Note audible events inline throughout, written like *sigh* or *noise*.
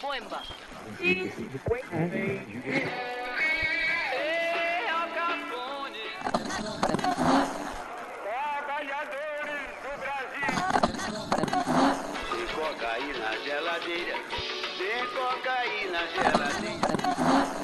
boemba. Trabalhadores do Brasil. Tem cocaína na geladeira. Tem cocaína na geladeira.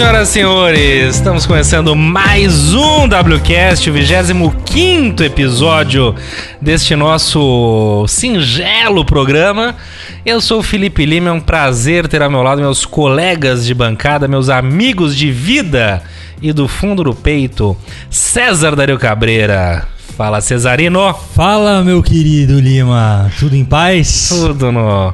Senhoras e senhores! Estamos começando mais um WCast, o 25 episódio deste nosso singelo programa. Eu sou o Felipe Lima, é um prazer ter ao meu lado meus colegas de bancada, meus amigos de vida e do fundo do peito, César Dario Cabreira. Fala, Cesarino! Fala, meu querido Lima. Tudo em paz? Tudo no,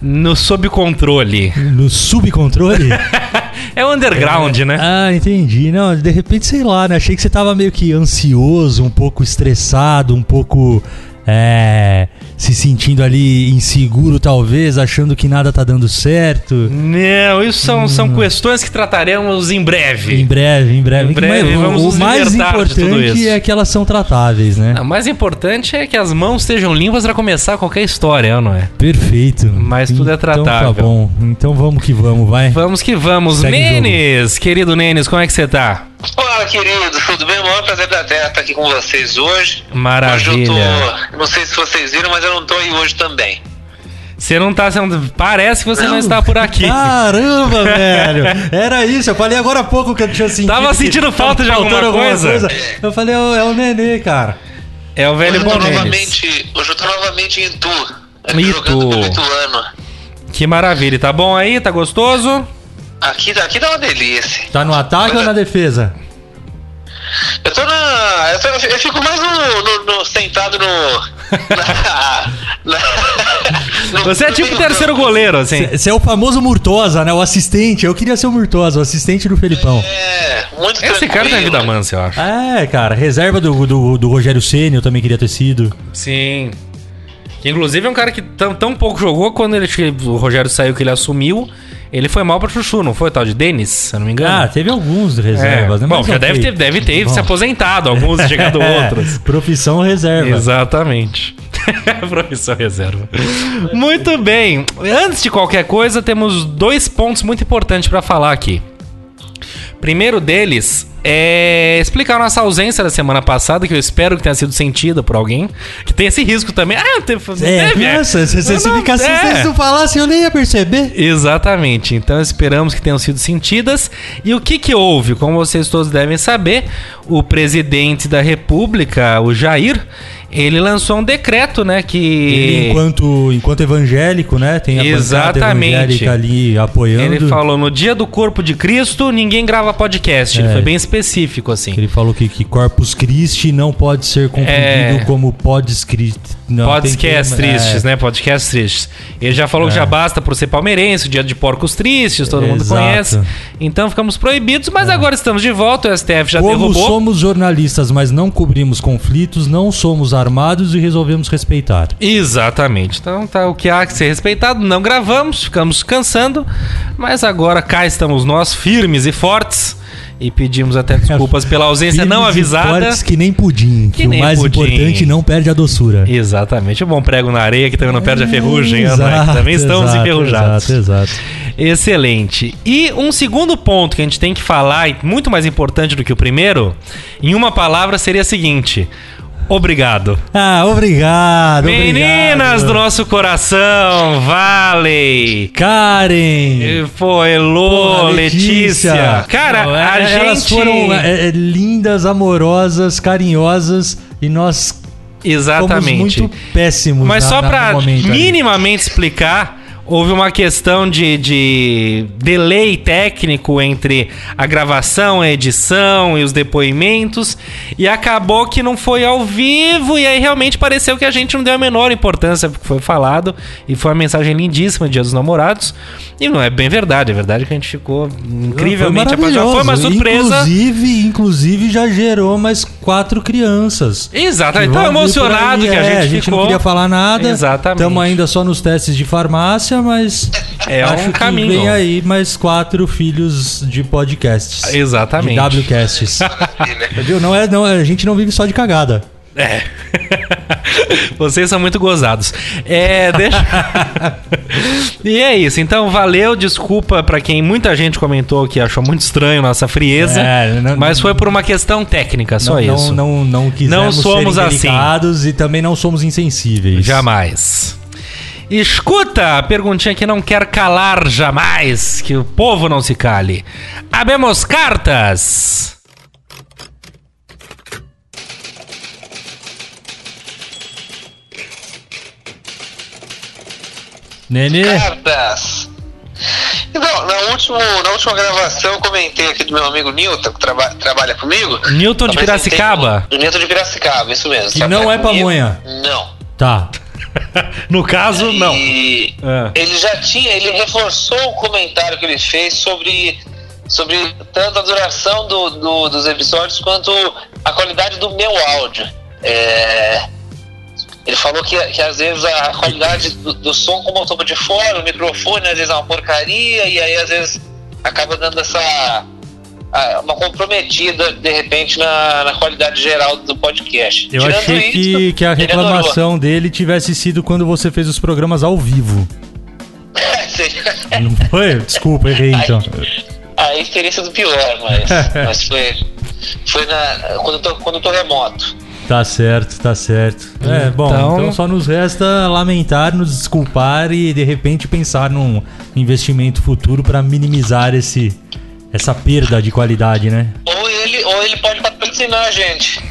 no sob controle. No subcontrole? *laughs* É o underground, né? ah, entendi. Não, de repente, sei lá, né? Achei que você tava meio que ansioso, um pouco estressado, um pouco. É. Se sentindo ali inseguro, talvez, achando que nada tá dando certo. Não, isso são, são questões que trataremos em breve. Em breve, em breve. Em breve, Mas o- vamos o nos mais de tudo importante é que elas são tratáveis, né? O mais importante é que as mãos estejam limpas para começar qualquer história, não é? Perfeito. Mas tudo é Então tratável. tá bom. Então vamos que vamos, vai. Vamos que vamos. Segue o. Nenes, querido Nenes, como é que você tá? Olá, querido, tudo bem? O maior prazer da Terra estar aqui com vocês hoje. Hoje eu Maravilha. tô. Não sei se vocês viram, mas eu não tô aí hoje também. Você não tá sendo. Parece que você não está por aqui. Caramba, *laughs* velho! Era isso, eu falei agora há pouco que eu tinha sentido. Tava sentindo tava falta de faltando alguma coisa? Eu falei, é o, é o Nenê, cara. É o velho hoje novamente. Hoje eu tô novamente em Itu. aqui Itu. Jogando pelo Ituano. Que maravilha. Tá bom aí? Tá gostoso? Aqui, aqui dá uma delícia. Tá no ataque ou na defesa? Eu tô na. Eu, tô- eu fico mais no, no- no- sentado no. na- na- no- Você é tipo o terceiro goleiro, assim. Você é o famoso Murtosa, né? O assistente. Eu queria ser o Murtosa, o assistente do Felipão. É, muito Esse cara tem vida tranquilo. mansa, eu acho. É, cara, reserva do, do, do Rogério Ceni, eu também queria ter sido. Sim. Que, inclusive é um cara que tão, tão pouco jogou quando ele, o Rogério saiu que ele assumiu. Ele foi mal pra Chuchu, não foi tal de Denis, se eu não me engano? Ah, teve alguns É. reservas, né? Bom, Mas já deve ter, deve ter Bom. se aposentado, alguns chegado *laughs* outros. Profissão reserva. Exatamente. *laughs* Profissão reserva. Muito bem. Antes de qualquer coisa, temos dois pontos muito importantes pra falar aqui. Primeiro deles é explicar a nossa ausência da semana passada, que eu espero que tenha sido sentida por alguém. Que tem esse risco também. Ah, teve. É, teve, é. nossa, se, se Não, ficasse, é. se vocês não falassem, eu nem ia perceber. Exatamente. Então esperamos que tenham sido sentidas. E o que que houve? Como vocês todos devem saber, o presidente da República, o Jair, ele lançou um decreto, né, que Ele, enquanto, enquanto evangélico, né? Tem a Exatamente. evangélica ali apoiando. ele falou no dia do corpo de Cristo, ninguém grava podcast. Ele É. foi bem específico assim. Ele falou que, que Corpus Christi não pode ser confundido É. como Pods Christi. Não, Podcasts termo- tristes, é. né? Podcasts tristes. Ele já falou que É. já basta por ser palmeirense, o dia de porcos tristes, todo mundo Exato. conhece. Então ficamos proibidos, mas agora estamos de volta, o STF já Como derrubou. somos jornalistas, mas não cobrimos conflitos, não somos armados e resolvemos respeitar. Exatamente. Então tá o que há que ser respeitado. Não gravamos, ficamos cansando, mas agora cá estamos nós, firmes e fortes. E pedimos até desculpas pela ausência não avisada. que nem pudim, que, nem o mais pudim. importante não perde a doçura. Exatamente. O bom prego na areia que também não perde a ferrugem. né? Exato, também estamos exato, enferrujados. Exato, exato. Excelente. E um segundo ponto que a gente tem que falar, e muito mais importante do que o primeiro, em uma palavra seria a seguinte: obrigado. Ah, obrigado. Meninas obrigado. do nosso coração, Vale. Karen. Pô, Elô, Porra, Letícia. Cara, Não, a é- Elas gente. foram é, é, lindas, amorosas, carinhosas e nós Exatamente. fomos muito péssimos. Mas na- só pra ali. minimamente explicar, houve uma questão de, de delay técnico entre a gravação, a edição e os depoimentos, e acabou que não foi ao vivo, e aí realmente pareceu que a gente não deu a menor importância pro que foi falado, e foi uma mensagem lindíssima Dia dos Namorados, e não é bem verdade, é verdade que a gente ficou incrivelmente apaixonado. Foi uma surpresa. Inclusive, inclusive já gerou mais quatro crianças. Exatamente. Que Tão emocionado que a É, gente a gente não queria falar nada. Exatamente. Estamos ainda só nos testes de farmácia, mas É acho um que caminho. vem aí mais quatro filhos de podcasts. Exatamente. De WCasts. *laughs* Viu? Não é, não, a gente não vive só de cagada. É. *laughs* Vocês são muito gozados. É, deixa. *laughs* e é isso. Então, valeu. Desculpa pra quem muita gente comentou que achou muito estranho nossa frieza. É, não- mas foi por uma questão técnica, só não, isso. Não, não, não quisemos Não somos ser assim. e também não somos insensíveis. Jamais. Escuta, a perguntinha que não quer calar jamais, que o povo não se cale. Abemos cartas. Nenê, Cartas. Então, na, último, na última gravação eu comentei aqui do meu amigo Newton, que traba- trabalha comigo. Newton de Piracicaba? o- Newton de Piracicaba, isso mesmo. Que não é pamonha. Não. tá. No caso, não. E É. ele já tinha, ele reforçou o comentário que ele fez sobre, sobre tanto a duração do, do- dos episódios quanto a qualidade do meu áudio. É, ele falou que, que às vezes a qualidade do, do som como eu toco de fora, o microfone às vezes é uma porcaria e aí às vezes acaba dando essa uma comprometida de repente na, na qualidade geral do podcast. Eu Tirando achei que, isso, que a ele adorou. reclamação dele tivesse sido quando você fez os programas ao vivo. *laughs* Não foi? Desculpa, errei então. Aí teria sido pior, mas, *laughs* mas foi, foi na, quando, eu tô, quando eu tô remoto. Tá certo, tá certo. É, bom, Então- então só nos resta lamentar, nos desculpar e de repente pensar num investimento futuro pra minimizar esse essa perda de qualidade, né? Ou ele, ou ele pode patrocinar a gente.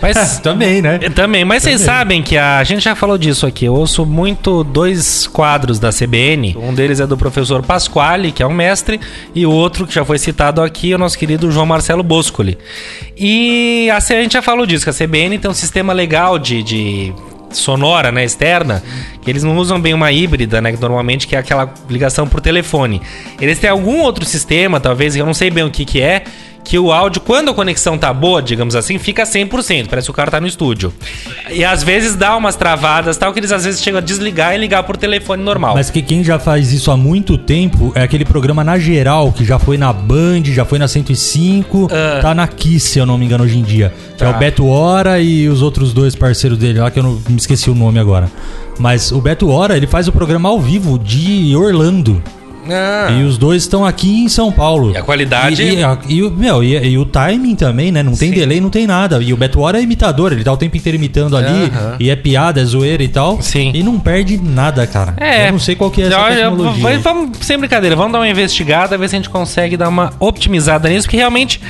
Mas Também, né? É, Também, mas vocês Também. sabem que a, a gente já falou disso aqui. Eu ouço muito dois quadros da CBN. Um deles é do professor Pasquale, que é um mestre, e o outro que já foi citado aqui é o nosso querido João Marcelo Boscoli. E a, a gente já falou disso, que a CBN tem um sistema legal de, de sonora, né, externa, que eles não usam bem uma híbrida, né, que normalmente que é aquela ligação por telefone. Eles têm algum outro sistema, talvez, eu não sei bem o que que é, que o áudio, quando a conexão tá boa, digamos assim, fica 100%, parece que o cara tá no estúdio. E às vezes dá umas travadas, tal, que eles às vezes chegam a desligar e ligar por telefone normal. Mas que quem já faz isso há muito tempo é aquele programa na geral, que já foi na Band, já foi na 105, Ah. tá na Kiss, se eu não me engano, hoje em dia. Que é Tá. o Beto Hora e os outros dois parceiros dele lá, que eu não me esqueci o nome agora. Mas o Beto Hora, ele faz o programa ao vivo de Orlando. Ah, E os dois estão aqui em São Paulo. E a qualidade- E, e, a- e o- meu, e, e o timing também, né? Não tem Sim. delay, não tem nada. E o Beto Hora é imitador, ele tá o tempo inteiro imitando ali. Aham. E é piada, é zoeira e tal. Sim. E não perde nada, cara. É. Eu não sei qual que é essa Olha, tecnologia. vamos, sem brincadeira, vamos dar uma investigada, ver se a gente consegue dar uma optimizada nisso, porque realmente,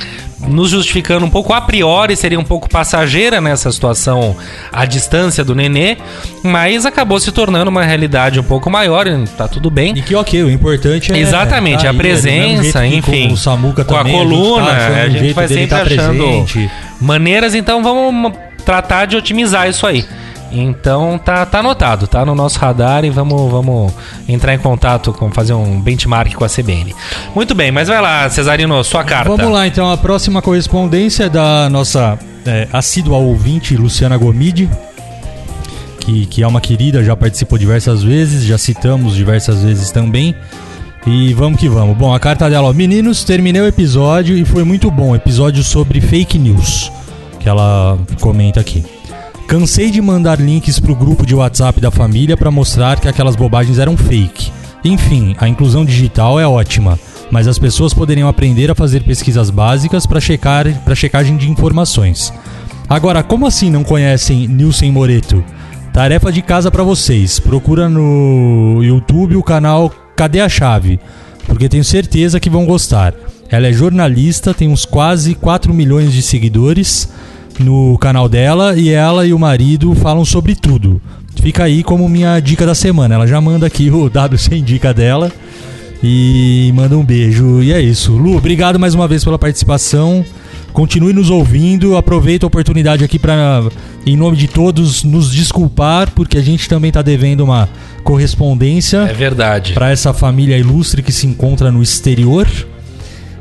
nos justificando um pouco, a priori seria um pouco passageira nessa situação à distância do nenê, mas acabou se tornando uma realidade um pouco maior, tá tudo bem. E que ok, o importante é. Exatamente, tá a é mesmo presença, que enfim. Com o Samuca com a também, coluna, tá achando a um gente vai dele sempre tá achando presente. maneiras, então vamos tratar de otimizar isso aí. Então tá, tá anotado, tá no nosso radar e vamos, vamos entrar em contato com fazer um benchmark com a CBN. Muito bem, mas vai lá, Cesarino, sua carta. Vamos lá, então, a próxima correspondência é da nossa é, assídua ouvinte, Luciana Gomide, que, que é uma querida, já participou diversas vezes, já citamos diversas vezes também. E vamos que vamos. Bom, a carta dela, ó. Meninos, terminei o episódio e foi muito bom. Episódio sobre fake news, que ela comenta aqui. Cansei de mandar links pro grupo de WhatsApp da família para mostrar que aquelas bobagens eram fake. Enfim, a inclusão digital é ótima, mas as pessoas poderiam aprender a fazer pesquisas básicas para checar para checagem de informações. Agora, como assim não conhecem Nilson Moreto? Tarefa de casa para vocês. Procura no YouTube o canal Cadê a Chave? Porque tenho certeza que vão gostar. Ela é jornalista, tem uns quase 4 milhões de seguidores no canal dela e ela e o marido falam sobre tudo. Fica aí como minha dica da semana. Ela já manda aqui *laughs* o WC dica dela e manda um beijo. E é isso. Lu, obrigado mais uma vez pela participação. Continue nos ouvindo. Aproveita a oportunidade aqui para, em nome de todos, nos desculpar, porque a gente também está devendo uma correspondência É verdade. para essa família ilustre que se encontra no exterior.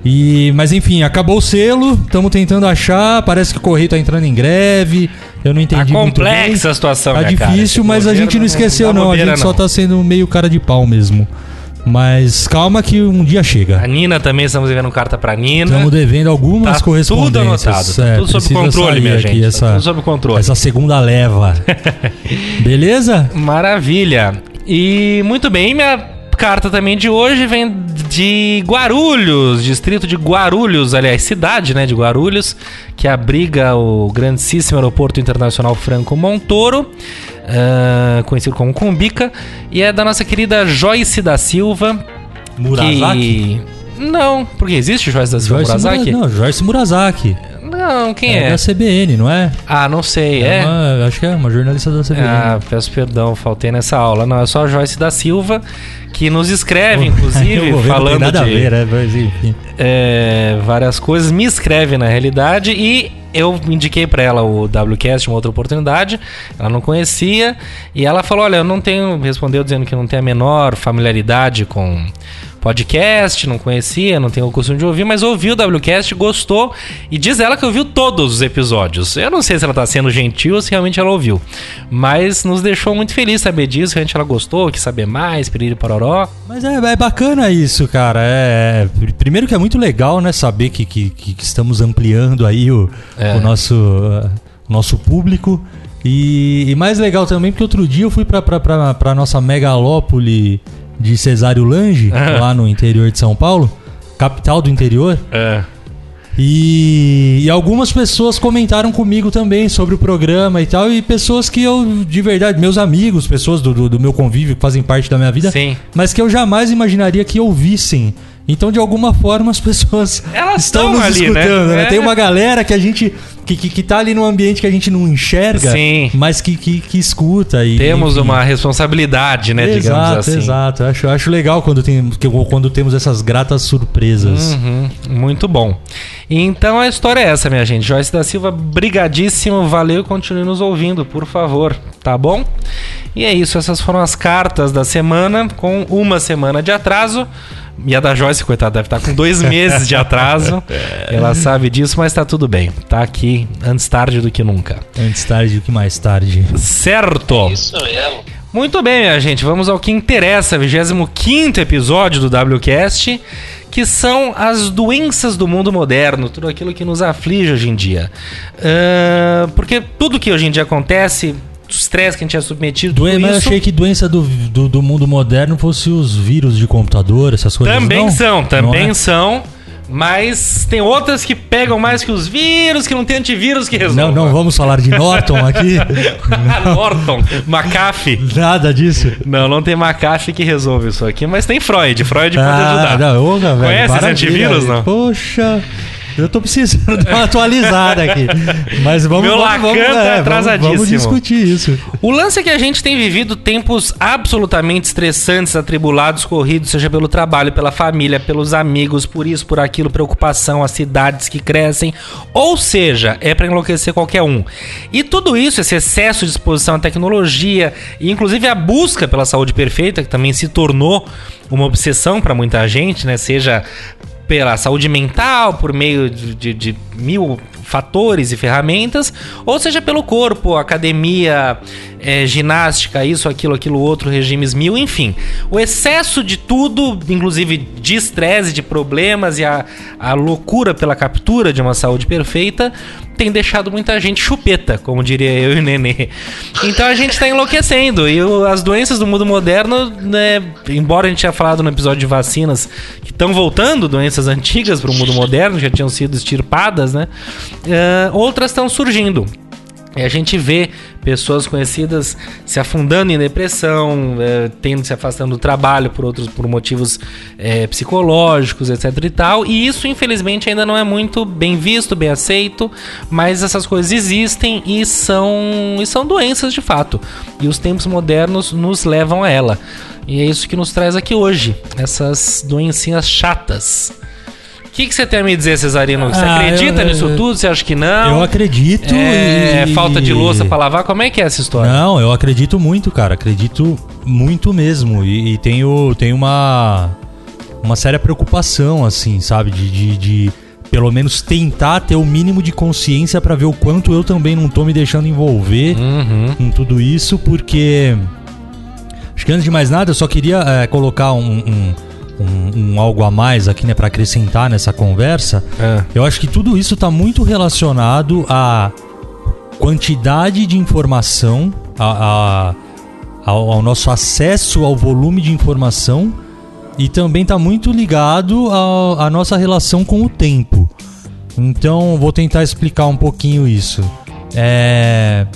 E, mas enfim, acabou o selo, estamos tentando achar, parece que o Correio tá entrando em greve. Eu não Tá entendi muito bem. complexa a situação, Tá cara? difícil, Esse mas a gente não esqueceu não, a gente só não. tá sendo meio cara de pau mesmo. Mas calma que um dia A chega. Nina também, estamos devendo carta pra Nina. Estamos devendo algumas Tá correspondências. tudo anotado, tá É, tudo sob controle, minha gente, tá Essa, tudo sob controle. Essa segunda leva. *laughs* Beleza? Maravilha. E muito bem, minha carta também de hoje vem de Guarulhos, distrito de Guarulhos, aliás, cidade, né, de Guarulhos, que abriga o grandíssimo aeroporto internacional Franco Montoro, ah, conhecido como Cumbica, e é da nossa querida Joyce da Silva. Murasaki? Que... Não, porque existe Joyce da Silva Joyce Murasaki? Mura- Não, Joyce Murasaki. Não, quem É, é? da CBN, não é? Ah, não sei, é? uma- acho que é uma jornalista da CBN. Ah, peço perdão, faltei nessa aula. Não, é só a Joyce da Silva, que nos escreve, *laughs* inclusive, ver, não falando tem nada de a ver, né? Mas enfim. é, várias coisas, me escreve na realidade e eu indiquei pra ela o WCast, uma outra oportunidade, ela não conhecia e ela falou, olha, eu não tenho, respondeu dizendo que não tem a menor familiaridade com podcast, não conhecia, não tenho o costume de ouvir, mas ouviu o WCast, gostou e diz ela que ouviu todos os episódios. Eu não sei se ela tá sendo gentil ou se realmente ela ouviu, mas nos deixou muito feliz saber disso, realmente ela gostou, quis saber mais, piriri paroró. Mas é, é bacana isso, cara. É, é- primeiro que é muito legal, né? Saber que, que, que- estamos ampliando aí o, É. o nosso, nosso público. E, e mais legal também, porque outro dia eu fui pra, pra, pra, pra nossa megalópole de Cesário Lange, Ah. *laughs* lá no interior de São Paulo, capital do interior. É. E, e algumas pessoas comentaram comigo também sobre o programa e tal, e pessoas que eu, de verdade, meus amigos, pessoas do, do, do meu convívio que fazem parte da minha vida, Sim. mas que eu jamais imaginaria que ouvissem. Então, de alguma forma, as pessoas *laughs* Elas estão nos ali, né? escutando, né? É. Tem uma galera que a gente. Que, que, que tá ali num ambiente que a gente não enxerga, Sim. mas que, que, que escuta. E, Temos uma responsabilidade, né, digamos Exato, assim. exato. Eu Acho, acho legal quando, tem, quando temos essas gratas surpresas. Uhum, muito bom. Então a história é essa, minha gente. Joyce da Silva, brigadíssimo, valeu, continue nos ouvindo, por favor, tá bom? E é isso, essas foram as cartas da semana, com uma semana de atraso. E a da Joyce, coitada, deve estar com dois *laughs* meses de atraso. Ela sabe disso, mas tá tudo bem. Tá aqui antes tarde do que nunca. Antes tarde do que mais tarde. Certo? Isso mesmo. Muito bem, minha gente, vamos ao que interessa, 25 episódio do WCast, que são as doenças do mundo moderno, tudo aquilo que nos aflige hoje em dia. Ahn, porque tudo que hoje em dia acontece, estresse que a gente é submetido, Doen mas eu achei que doença do, do, do mundo moderno fosse os vírus de computador, essas coisas. também não? são, também Não é? são. Mas tem outras que pegam mais que os vírus, que não tem antivírus que resolva. Não, não vamos falar de Norton aqui. *laughs* Norton, McAfee. Nada disso. Não, não tem McAfee que resolve isso aqui, mas tem Freud. Freud pode ajudar. Ah, não, ô, velho, Conhece esse antivírus, não? Poxa, eu tô precisando *laughs* dar uma atualizada aqui. Mas vamos, Meu vamos, vamos, tá é, vamos- atrasadíssimo. Vamos discutir isso. O lance é que a gente tem vivido tempos absolutamente estressantes, atribulados, corridos, seja pelo trabalho, pela família, pelos amigos, por isso, por aquilo, preocupação, as cidades que crescem. Ou seja, é pra enlouquecer qualquer um. E tudo isso, esse excesso de exposição à tecnologia, e inclusive a busca pela saúde perfeita, que também se tornou uma obsessão pra muita gente, né? Seja pela saúde mental, por meio de, de- de mil fatores e ferramentas, ou seja pelo corpo, academia, eh, ginástica, isso, aquilo, aquilo outro, regimes mil, enfim. O excesso de tudo, inclusive de estresse, de problemas e a, a loucura pela captura de uma saúde perfeita, tem deixado muita gente chupeta, como diria eu e o Nenê. Então a gente está enlouquecendo. E o- as doenças do mundo moderno, né, embora a gente tenha falado no episódio de vacinas que estão voltando, doenças antigas para o mundo moderno, já tinham sido extirpadas, né? eh, outras estão surgindo. E a gente vê pessoas conhecidas se afundando em depressão, eh, tendo se afastando do trabalho por outros por motivos eh, psicológicos, etc e tal. E isso, infelizmente, ainda não é muito bem visto, bem aceito, mas essas coisas existem e são, e são doenças de fato. E os tempos modernos nos levam a ela. E é isso que nos traz aqui hoje, essas doencinhas chatas. O que, que você tem a me dizer, Cesarino? Você Ah, acredita eu- nisso eu- tudo? Você acha que não? Eu acredito. É, e- falta de louça pra lavar? Como é que é essa história? Não, eu acredito muito, cara. Acredito muito mesmo. E, e tenho, tenho uma. uma séria preocupação, assim, sabe? De, de, de pelo menos tentar ter o mínimo de consciência para ver o quanto eu também não tô me deixando envolver Uhum. com tudo isso, porque. Acho que antes de mais nada, eu só queria é, colocar um, um, um- um algo a mais aqui, né, para acrescentar nessa conversa. É. Eu acho que tudo isso está muito relacionado à quantidade de informação, a, a- ao, ao nosso acesso ao volume de informação e também está muito ligado à nossa relação com o tempo. Então, vou tentar explicar um pouquinho isso. É.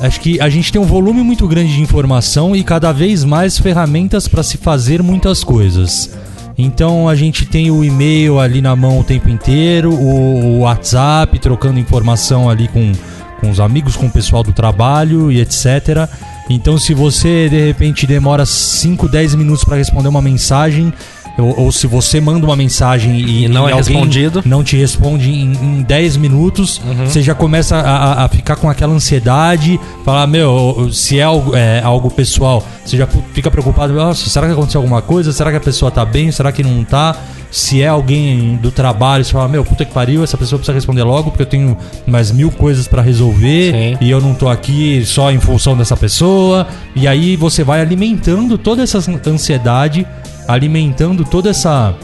Acho que a gente tem um volume muito grande de informação e cada vez mais ferramentas para se fazer muitas coisas. Então a gente tem o e-mail ali na mão o tempo inteiro, o, WhatsApp trocando informação ali com, com os amigos, com o pessoal do trabalho e etc. Então se você de repente demora 5, 10 minutos para responder uma mensagem, ou, ou se você manda uma mensagem e, E não é alguém respondido. não te responde em, em 10 minutos, você já começa a, a- ficar com aquela ansiedade, falar, meu, se é algo, é algo pessoal, você já fica preocupado, nossa, será que aconteceu alguma coisa? Será que a pessoa tá bem? Será que não tá? Se é alguém do trabalho, você fala, meu, puta que pariu, essa pessoa precisa responder logo, porque eu tenho mais mil coisas pra resolver Sim. e eu não tô aqui só em função dessa pessoa. E aí você vai alimentando toda essa ansiedade, alimentando toda essa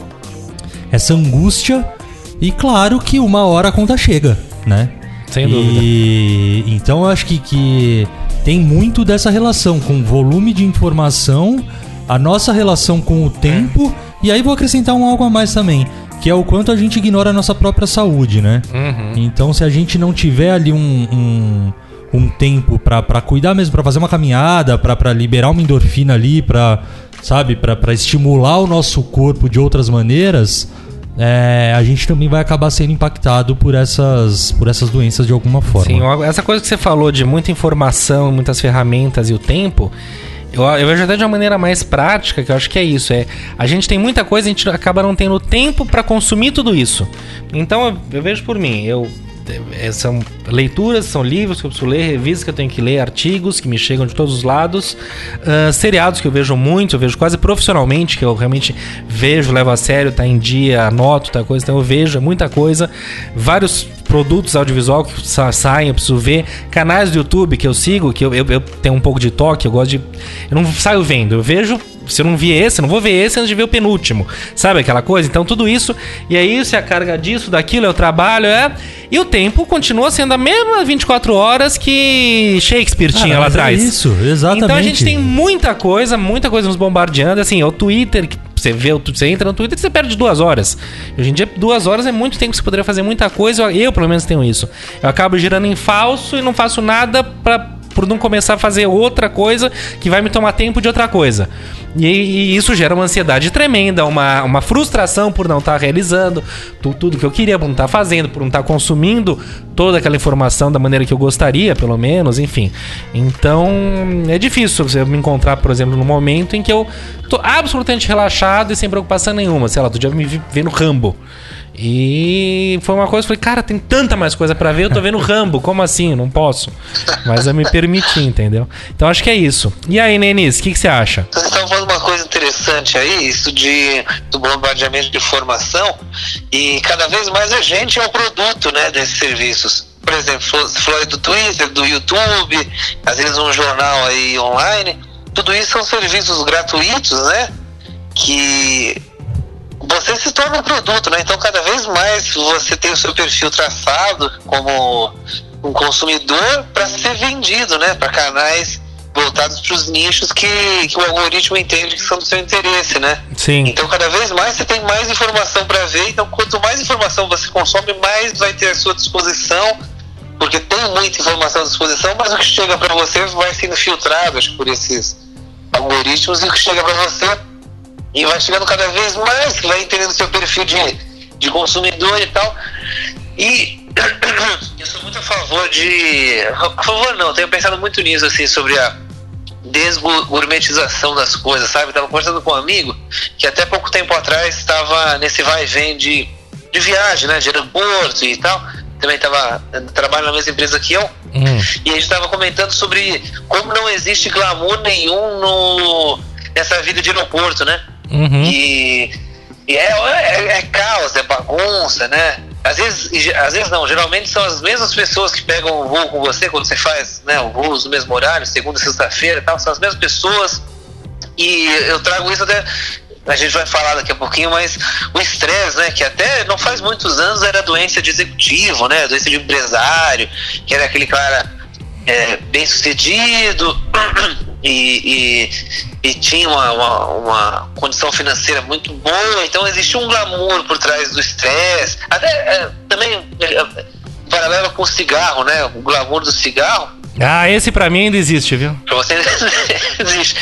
essa angústia e claro que uma hora a conta chega, né? Sem e, Então eu acho que, que tem muito dessa relação com o volume de informação, a nossa relação com o tempo e aí vou acrescentar um algo a mais também, que é o quanto a gente ignora a nossa própria saúde, né? Uhum. Então, se a gente não tiver ali um, um, um tempo pra, pra cuidar mesmo, pra fazer uma caminhada, pra liberar uma endorfina ali, pra, sabe, pra estimular o nosso corpo de outras maneiras, é, a gente também vai acabar sendo impactado por essas, por essas doenças de alguma forma. Sim, essa coisa que você falou de muita informação, muitas ferramentas e o tempo, eu, eu vejo até de uma maneira mais prática, que eu acho que é isso. É, a gente tem muita coisa, a gente acaba não tendo tempo para consumir tudo isso. Então eu, eu vejo por mim, eu são leituras, são livros que eu preciso ler, revistas que eu tenho que ler, artigos que me chegam de todos os lados, ah, seriados que eu vejo muito, eu vejo quase profissionalmente, que eu realmente vejo, levo a sério, tá em dia, anoto, tá coisa, então eu vejo é muita coisa, vários produtos audiovisual que sa saem, eu preciso ver, canais do YouTube que eu sigo, que eu, eu, eu tenho um pouco de toque, eu gosto de. Eu não saio vendo, eu vejo. Se eu não vi esse, eu não vou ver esse antes de ver o penúltimo. Sabe aquela coisa? Então tudo isso. E aí, é a carga disso, daquilo, é o trabalho, é. E o tempo continua sendo a mesma 24 horas que Shakespeare tinha Cara, lá mas é atrás. isso, exatamente. Então a gente tem muita coisa, muita coisa nos bombardeando. Assim, é o Twitter, que você vê, você entra no Twitter e você perde duas horas. Hoje em dia, duas horas é muito tempo que você poderia fazer muita coisa. Eu, pelo menos, tenho isso. Eu acabo girando em falso e não faço nada pra, por não começar a fazer outra coisa que vai me tomar tempo de outra coisa. E, e isso gera uma ansiedade tremenda, uma, uma frustração por não estar realizando tu- tudo que eu queria, por não estar fazendo, por não estar consumindo toda aquela informação da maneira que eu gostaria, pelo menos, enfim. Então, é difícil você me encontrar, por exemplo, num momento em que eu tô absolutamente relaxado e sem preocupação nenhuma. Sei lá, tu já me vendo Rambo. E foi uma coisa, falei, cara, tem tanta mais coisa pra ver, eu tô vendo Rambo, como assim? Não posso. Mas eu me permiti, entendeu? Então acho que é isso. E aí, Nenis, o que, que você acha? Vocês estavam falando uma coisa interessante aí, isso de, do bombardeamento de informação, e cada vez mais a gente é o produto né, desses serviços. Por exemplo, aí do Twitter, do YouTube, às vezes um jornal aí online, tudo isso são serviços gratuitos, né? Que você se torna um produto, né? Então cada vez mais você tem o seu perfil traçado como um consumidor para ser vendido, né? Para canais voltados para os nichos que, que o algoritmo entende que são do seu interesse, né? Sim. Então cada vez mais você tem mais informação para ver. Então quanto mais informação você consome, mais vai ter à sua disposição, porque tem muita informação à disposição, mas o que chega para você vai sendo filtrado acho, por esses algoritmos e o que chega para você e vai chegando cada vez mais, que vai entendendo seu perfil de, de consumidor e tal. E *clears throat* eu sou muito a favor de. A favor não, tenho pensado muito nisso, assim, sobre a desgourmetização das coisas, sabe? Tava conversando com um amigo que até pouco tempo atrás estava nesse vai e vem de, de viagem, né? De aeroporto e tal. Também estava trabalhando na mesma empresa que eu. Hum. E a gente estava comentando sobre como não existe glamour nenhum no, nessa vida de aeroporto, né? Uhum. E, e é, é, é caos, é bagunça, né? Às vezes, às vezes não, geralmente são as mesmas pessoas que pegam o voo com você quando você faz né, o voo no mesmo horário, segunda, sexta-feira e tal, são as mesmas pessoas. E eu trago isso até. A gente vai falar daqui a pouquinho, mas o estresse, né? Que até não faz muitos anos era doença de executivo, né? Doença de empresário, que era aquele cara é, bem sucedido *clears throat* e, e, e tinha uma, uma, uma condição financeira muito boa, então existia um glamour por trás do estresse. Até é, também é, paralelo com o cigarro, né? O glamour do cigarro. Ah, esse pra mim ainda existe, viu? Pra você *laughs* existe.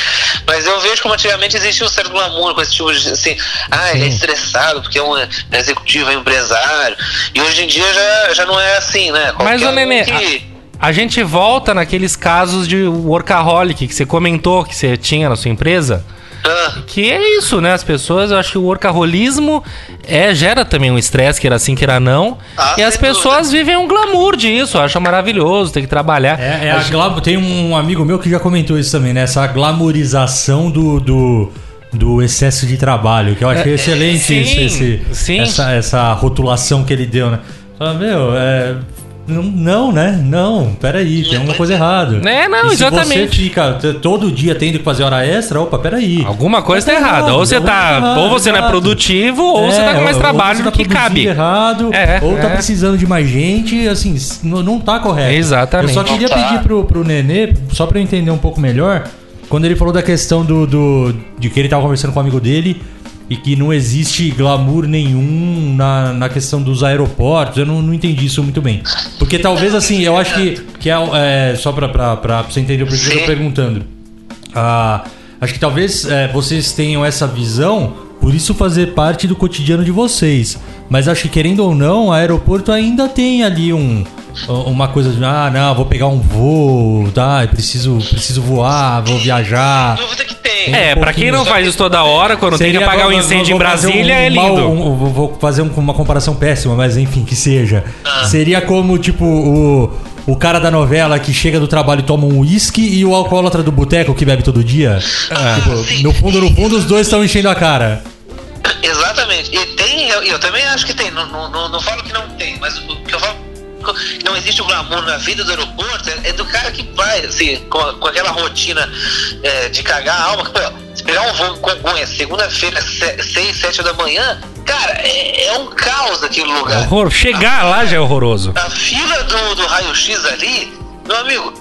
Mas eu vejo como antigamente existia um certo glamour com esse tipo de assim, ah, ele é estressado porque é um executivo, é um empresário. E hoje em dia já, já não é assim, né? Mas, Qualquer Nenê, um que- A gente volta naqueles casos de workaholic que você comentou que você tinha na sua empresa. Ah, Que é isso, né? As pessoas, eu acho que o workaholismo é, gera também um estresse, queira sim, queira não. Ah, e as pessoas vivem um glamour disso, acham maravilhoso, tem que trabalhar. É, é a glam- Tem um amigo meu que já comentou isso também, né? Essa glamorização do, do, do excesso de trabalho, que eu achei excelente sim, esse, esse- sim. Essa, essa rotulação que ele deu, né? Fala, meu, é. Não, não, né? Não, peraí, tem alguma coisa errada. É, não, E se exatamente. você fica todo dia tendo que fazer hora extra, opa, peraí. Alguma coisa tá Tá errada. Ou você alguma tá. coisa tá ou você não é produtivo, ou você tá com mais trabalho ou do tá que cabe. errado, É, ou tá é. precisando de mais gente, assim, não, não tá correto. Exatamente. Eu só queria tá. pedir pro, pro Nenê, só pra eu entender um pouco melhor, quando ele falou da questão do, do de que ele tava conversando com um amigo dele e que não existe glamour nenhum na, na questão dos aeroportos, eu não, não entendi isso muito bem. Porque talvez, assim, eu acho que, que é, é, só pra, pra, pra você entender o porquê que eu tô perguntando. Ah, acho que talvez é, vocês tenham essa visão, por isso fazer parte do cotidiano de vocês. Mas acho que querendo ou não, o aeroporto ainda tem ali um uma coisa de ah, não, vou pegar um voo, tá, eu preciso preciso voar, vou viajar. dúvida que tem. É, pra quem não faz isso toda hora, quando tem que Seria- apagar o vou- incêndio em vou fazer Brasília, um é mal- lindo. um- vou- vou fazer um- uma comparação péssima, mas enfim, que seja. Ah. Seria como, tipo, o, o cara da novela que chega do trabalho e toma um uísque e o alcoólatra do boteco que bebe todo dia. Ah. Tipo, no fundo, no fundo, os dois estão enchendo a cara. Exatamente. E tem, eu, eu também acho que tem. Não, não, não, não falo que não tem, mas o que eu falo. Não existe o glamour na vida do aeroporto, é, é do cara que vai, assim, com, com aquela rotina é, de cagar a alma. *laughs* Se pegar um voo em Congonhas, segunda-feira, 6, 7 da manhã, cara, é, é um caos aquele lugar. Horror. Chegar lá já é horroroso. A fila do, do raio-x ali, meu amigo,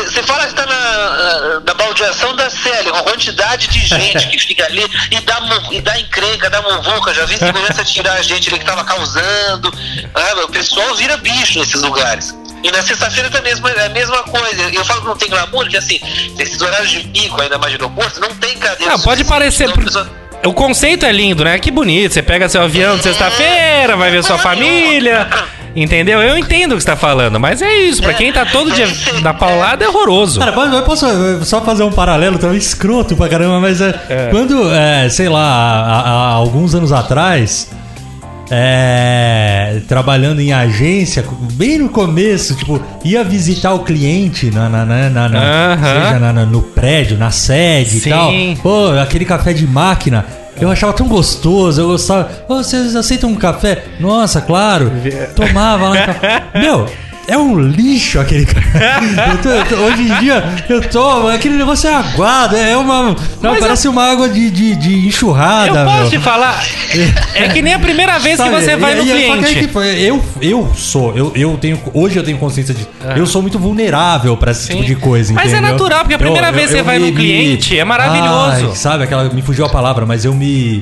você fala que tá na, na baldeação da Célia, uma quantidade de gente que fica ali e dá, e dá encrenca, dá muvuca, já vi que começa a tirar a gente ali que tava causando. Ah, o pessoal vira bicho nesses lugares. E na sexta-feira também é a mesma- é a mesma coisa. Eu falo que não tem glamour, que assim, esses horários de pico ainda mais de aeroporto, não tem cadeira. Não, pode suficiente, parecer. então a pessoa- O conceito é lindo, né? Que bonito. Você pega seu avião de sexta-feira, vai ver sua família. Entendeu? Eu entendo o que você tá falando, mas é isso. Pra quem tá todo dia *laughs* na paulada é horroroso. Cara, eu posso só fazer um paralelo também escroto pra caramba, mas é, quando, é, sei lá, há, há alguns anos atrás, é, trabalhando em agência, bem no começo, tipo, ia visitar o cliente na, na, na, na- na- Aham. seja na- na- no prédio, na sede Sim. e tal. Pô, aquele café de máquina. Eu achava tão gostoso, eu gostava. Ô, vocês aceitam um café? Nossa, claro. Tomava lá. no café. *laughs* Meu, é um lixo aquele café. *laughs* Eu tô- eu tô- hoje em dia, eu tomo, aquele negócio é aguado, é uma. Não, parece uma água de, de, de enxurrada, Eu posso meu. te falar, *laughs* é que nem a primeira vez que Sabe, você vai e- no e- que cliente. que foi, eu, eu sou, eu, eu tenho, hoje eu tenho consciência disso. Eu sou muito vulnerável pra esse É. Sim. tipo de coisa, Mas é entendeu? natural, porque a primeira vez que você vai no cliente, é maravilhoso. Ai, sabe, aquela, me fugiu a palavra, mas eu me...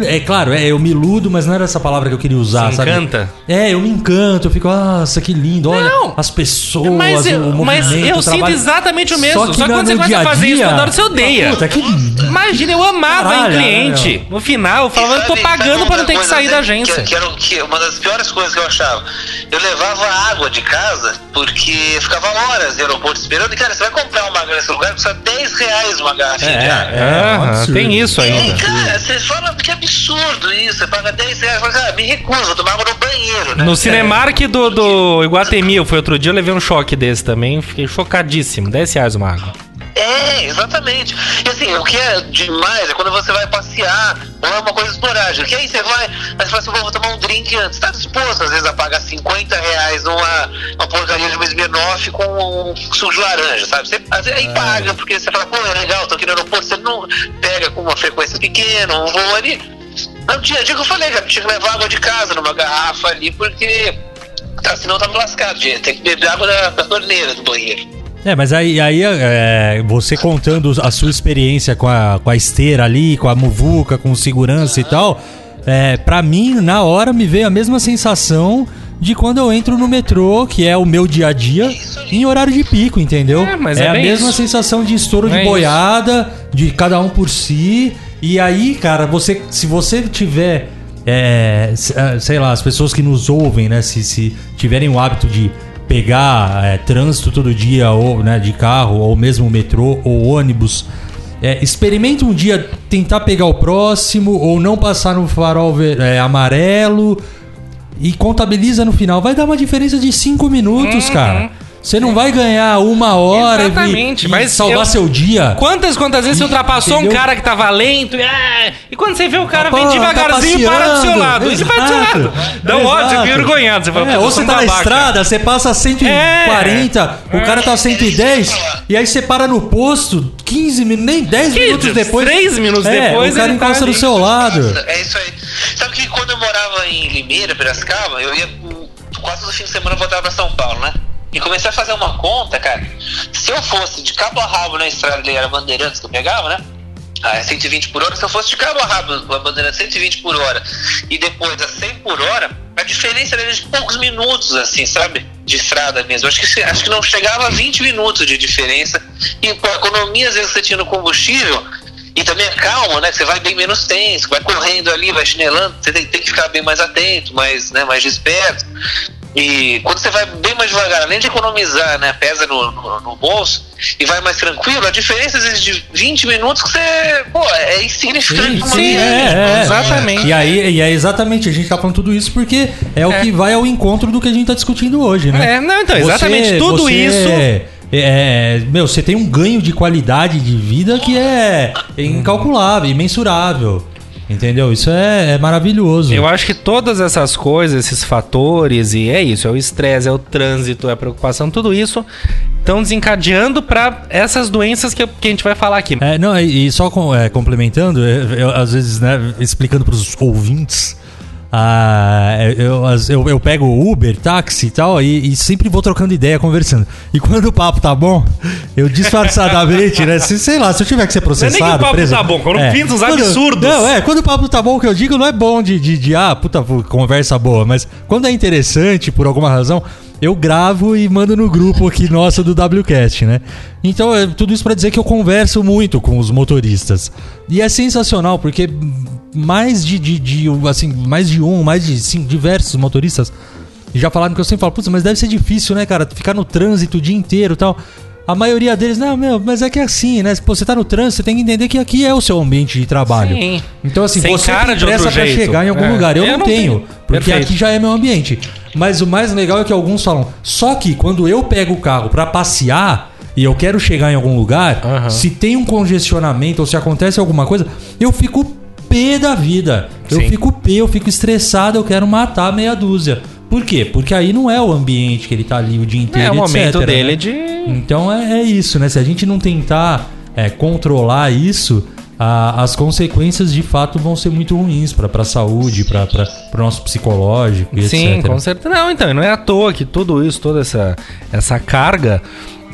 É claro, é, eu me iludo, mas não era essa palavra que eu queria usar, Se sabe? encanta? É, eu me encanto, eu fico, nossa, que lindo, olha Não. as pessoas, Mas eu, o mas eu o sinto exatamente o mesmo. Só que, na- quando você começa a fazer isso dia, toda hora, você odeia. Puta, que... Imagina, eu amava Caralho, em cliente. né, No final, eu falava, eu tô pagando pra não ter que sair né, da agência. Que, que era o que, uma das piores coisas que eu achava. Eu levava água de casa porque ficava horas no aeroporto esperando. E, cara, você vai comprar uma água nesse lugar, custa 10 reais uma garrafinha de água. é absurdo. tem isso E, ainda. cara, você fala que absurdo isso. Você paga 10 reais. Fala, cara, me recuso, vou tomar água no banheiro, né? No Cinemark do, do Iguatemi, eu fui outro dia, eu levei um choque desse também. Fiquei chocadíssimo. 10 reais uma água. É, É, exatamente. E assim, o que é demais é quando você vai passear, ou é uma coisa esporádica. Que aí você vai, mas você fala assim, "Pô, vou tomar um drink antes. Tá disposto, às vezes, a pagar 50 reais numa uma porcaria de uma Smirnoff com um suco de laranja, sabe? Você, aí paga, porque você fala, pô, é legal, tô aqui no aeroporto, você não pega com uma frequência pequena, um voo ali. No dia a dia que eu falei, cara, tinha que levar água de casa numa garrafa ali, porque tá, senão tá me lascado, gente. Tem que beber água da, da torneira do banheiro. É, mas aí, aí é, você contando a sua experiência com a, com a esteira ali, com a muvuca, com segurança e tal, é, pra mim, na hora, me veio a mesma sensação de quando eu entro no metrô, que é o meu dia a dia, em horário de pico, entendeu? É, mas é a bem mesma isso. sensação de estouro de É isso. boiada, de cada um por si. E aí, cara, você, se você tiver é, ah, sei lá, as pessoas que nos ouvem, né, se, se tiverem o hábito de pegar é, trânsito todo dia, ou né, de carro, ou mesmo metrô ou ônibus, é, experimenta um dia tentar pegar o próximo, ou não passar no farol ver- é, amarelo, e contabiliza no final. Vai dar uma diferença de 5 minutos, cara. Você não vai ganhar uma hora e-. Exatamente, e, mas salvar eu- seu dia. Quantas, quantas vezes você ultrapassou um Entendeu? cara que tava lento e, ah, e quando você vê o cara Pô, vem tá devagarzinho e para do seu lado. Ele vai do seu Exato. lado. Dá um ódio, você fica Exato. envergonhado. Você fala, É, "Pô, ou você um tá na babaca." estrada, você passa 140, o cara tá 110, É. e aí você para no posto 15 minutos, nem 10 15, minutos depois. três minutos é, depois O cara tá encosta ali. do seu lado. É isso aí. Sabe que quando eu morava em Limeira, Piracicaba, eu ia quase no fim de semana eu voltava pra São Paulo, né? E comecei a fazer uma conta, cara. Se eu fosse de cabo a rabo na estrada, ali era Bandeirantes que eu pegava, né? Ah, é 120 por hora. Se eu fosse de cabo a rabo a Bandeirantes 120 por hora e depois a 100 por hora, a diferença era de poucos minutos, assim, sabe? De estrada mesmo. Acho que, acho que não chegava a 20 minutos de diferença. E com a economia, às vezes, você tinha no combustível, e também a calma, né? Você vai bem menos tenso, vai correndo ali, vai chinelando, você tem, tem que ficar bem mais atento, mais, né, mais desperto. E quando você vai bem mais devagar, além de economizar, né, pesa no, no, no bolso e vai mais tranquilo, a diferença às vezes de 20 minutos que você, pô, é insignificante. Sim, sim, é, é. Exatamente. E aí, e é exatamente, a gente tá falando tudo isso porque é o É. que vai ao encontro do que a gente tá discutindo hoje, né? É, não, então, exatamente, tudo você isso- É, é, meu, você tem um ganho de qualidade de vida que é incalculável, imensurável. Entendeu? Isso é, é maravilhoso. Eu acho que todas essas coisas, esses fatores, e é isso, é o estresse, é o trânsito, é a preocupação, tudo isso estão desencadeando pra essas doenças que, que a gente vai falar aqui. É, não, e, e só com- é, complementando, eu, às vezes, né, explicando pros ouvintes, ah, eu, as- eu, eu pego Uber, táxi e tal, e, e sempre vou trocando ideia, conversando. E quando o papo tá bom, eu disfarçadamente, né, se, sei lá, se eu tiver que ser processado... Não é nem que o papo preso- tá bom, quando pinta uns Quando- absurdos. Não, é, quando o papo tá bom, o que eu digo não é bom de, de, de, ah, puta, conversa boa, mas quando é interessante, por alguma razão, eu gravo e mando no grupo aqui nosso do WCast, né? Então, é tudo isso pra dizer que eu converso muito com os motoristas. E é sensacional, porque mais de, de, de, assim, mais de um, mais de cinco, diversos motoristas já falaram que eu sempre falo, putz, mas deve ser difícil, né, cara? Ficar no trânsito o dia inteiro e tal. A maioria deles, não, meu, mas é que é assim, né? Pô, você tá no trânsito, você tem que entender que aqui é o seu ambiente de trabalho. Sim. Então, assim, Sem você cara tem pressa pra jeito. chegar em algum É. lugar. Eu, Eu não, não tenho, tenho. porque Perfeito. aqui já é meu ambiente. Mas o mais legal é que alguns falam, só que quando eu pego o carro pra passear e eu quero chegar em algum lugar, se tem um congestionamento ou se acontece alguma coisa, eu fico pé da vida. Eu Sim. fico pé, eu fico estressado, eu quero matar meia dúzia. Por quê? Porque aí não é o ambiente que ele tá ali o dia inteiro, É o momento etc, dele né? de. Então é, é isso, né? Se a gente não tentar é, controlar isso, a- as consequências de fato vão ser muito ruins para a saúde, para o nosso psicológico e Sim, etc. com certeza. Não, então, e não é à toa que tudo isso, toda essa, essa carga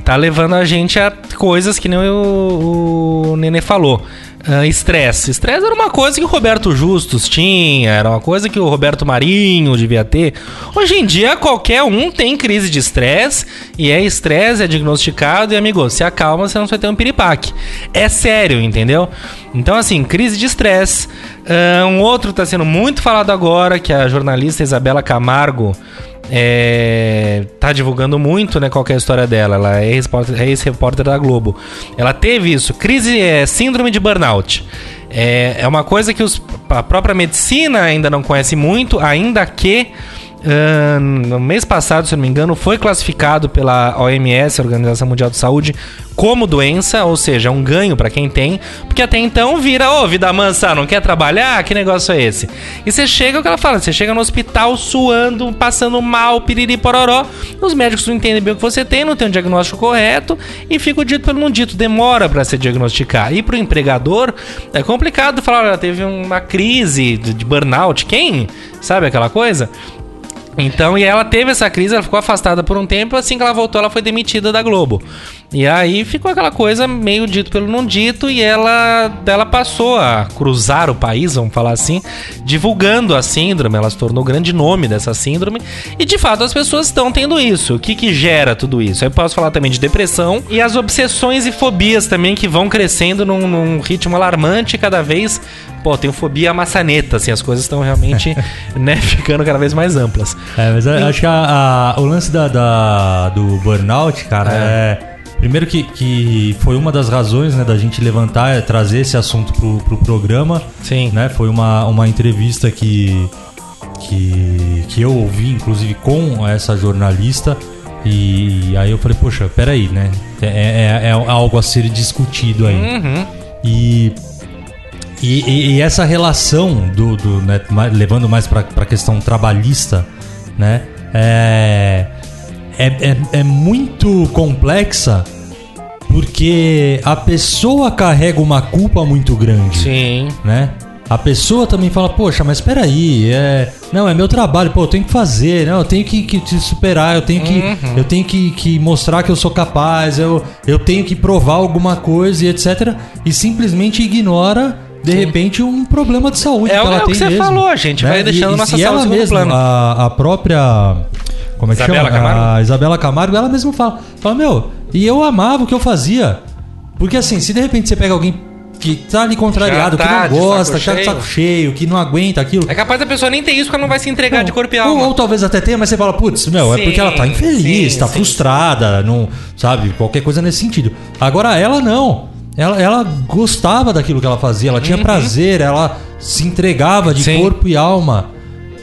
tá levando a gente a coisas que nem o, o Nenê falou. Ah, Estresse. Estresse era uma coisa que o Roberto Justus tinha, era uma coisa que o Roberto Marinho devia ter. Hoje em dia, qualquer um tem crise de estresse, e é estresse, é diagnosticado, e amigo, se acalma, você não vai ter um piripaque. É sério, entendeu? Então, assim, crise de estresse. Ah, um outro tá sendo muito falado agora, que a jornalista Isabela Camargo é, tá divulgando muito, né, qual é a história dela. Ela é é ex-repórter da Globo. Ela teve isso, crise, é, síndrome de burnout. É, é uma coisa que os- a própria medicina ainda não conhece muito, ainda que ah, no mês passado, se não me engano, foi classificado pela OMS, Organização Mundial de Saúde, como doença, ou seja, um ganho para quem tem, porque até então vira, ô, vida mansa, não quer trabalhar? Que negócio é esse? E você chega, o que ela fala, você chega no hospital suando, passando mal, piriri pororó, os médicos não entendem bem o que você tem, não tem um diagnóstico correto e fica o dito pelo não dito, demora para se diagnosticar. E pro empregador é complicado falar, olha, teve uma crise de burnout, quem? Sabe aquela coisa? Então, e ela teve essa crise, ela ficou afastada por um tempo, assim que ela voltou, ela foi demitida da Globo. E aí ficou aquela coisa meio dito pelo não dito, e ela, ela passou a cruzar o país, vamos falar assim, divulgando a síndrome, ela se tornou o grande nome dessa síndrome, e de fato as pessoas estão tendo isso. O que que gera tudo isso? Eu posso falar também de depressão e as obsessões e fobias também que vão crescendo num, num ritmo alarmante cada vez. Pô, tenho fobia maçaneta, assim, as coisas estão realmente, *laughs* né, ficando cada vez mais amplas. É, mas eu acho que a- a- o lance da, da- do burnout, cara, é. Primeiro que, que foi uma das razões né, da gente levantar, é, trazer esse assunto pro, pro programa. Sim. Né? Foi uma, uma entrevista que, que, que eu ouvi, inclusive, com essa jornalista. E aí eu falei, poxa, peraí, né? É, é, é algo a ser discutido aí. Uhum. E, e, e- essa relação do, do, né, levando mais para a questão trabalhista, né? É, é, é, é muito complexa porque a pessoa carrega uma culpa muito grande, Sim. né? A pessoa também fala, poxa, mas peraí, é... Não, é meu trabalho, pô, eu tenho que fazer, não, eu tenho que, que te superar, eu tenho que, eu tenho que, que mostrar que eu sou capaz, eu, eu tenho que provar alguma coisa e etc. E simplesmente ignora, de repente, um problema de saúde É que o- ela é o que você mesmo, falou, a gente vai deixando nossa e saúde ela mesma, plano. A, a própria... Como é que Isabela chama? Camargo? A Isabela Camargo, ela mesma fala, fala, meu, e eu amava o que eu fazia. Porque assim, se de repente você pega alguém que tá ali contrariado, tá que não gosta, que tá de saco cheio, que não aguenta aquilo. É capaz da pessoa nem ter isso porque ela não vai se entregar de corpo e ou, alma. ou talvez até tenha, mas você fala, putz, meu, é Sim, porque ela tá infeliz, sim, tá sim. frustrada, não, sabe, qualquer coisa nesse sentido. Agora ela não. Ela, ela gostava daquilo que ela fazia, ela tinha Uhum. prazer, ela se entregava de corpo e alma.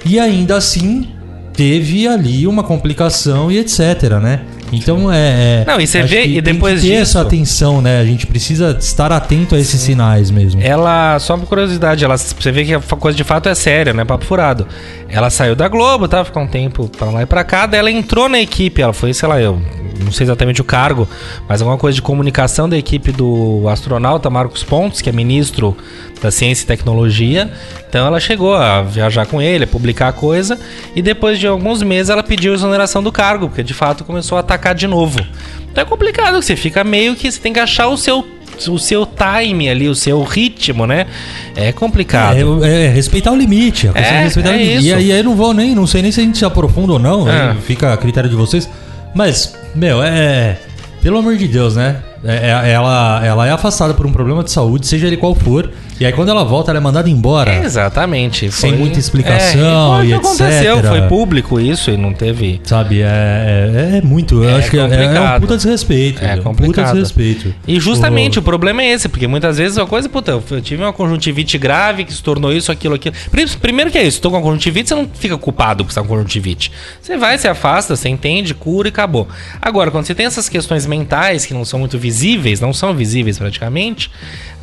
E ainda assim teve ali uma complicação e etc, né? Então é. é- Não, e você vê, e tem depois que ter disso- essa atenção, né? A gente precisa estar atento a esses sinais mesmo. Ela, só uma curiosidade, ela, você vê que a coisa de fato é séria, não é papo furado. Ela saiu da Globo, tá? Ficou um tempo pra lá e pra cá, daí ela entrou na equipe, ela foi, sei lá, eu não sei exatamente o cargo, mas alguma coisa de comunicação da equipe do astronauta Marcos Pontes, que é ministro da Ciência e Tecnologia. Então ela chegou a viajar com ele, a publicar a coisa, e depois de alguns meses ela pediu exoneração do cargo, porque de fato começou a atacar de novo. Então é complicado, você fica meio que você tem que achar o seu o seu time ali, o seu ritmo, né? É complicado. É, é, respeitar o limite. É, é respeitar é o limite. isso. E aí eu não vou nem, não sei nem se a gente se aprofunda ou não, É. fica a critério de vocês. Mas, meu, é. Pelo amor de Deus, né? É- é- ela, ela é afastada por um problema de saúde, seja ele qual for. E aí quando ela volta, ela é mandada embora. Exatamente. Sem foi- muita explicação é, e foi o que aconteceu, etc. foi público isso e não teve. Sabe, é, é, é muito. Eu É acho que é, é um complicado. puta desrespeito. É um puta complicado. desrespeito. E justamente O- o problema é esse, porque muitas vezes a coisa, puta, eu tive uma conjuntivite grave que se tornou isso, aquilo, aquilo. Pri- Primeiro que é isso, tô com a conjuntivite, você não fica culpado por estar com conjuntivite. Você vai, se afasta, você entende, cura e acabou. Agora, quando você tem essas questões mentais que não são muito visíveis, não são visíveis praticamente,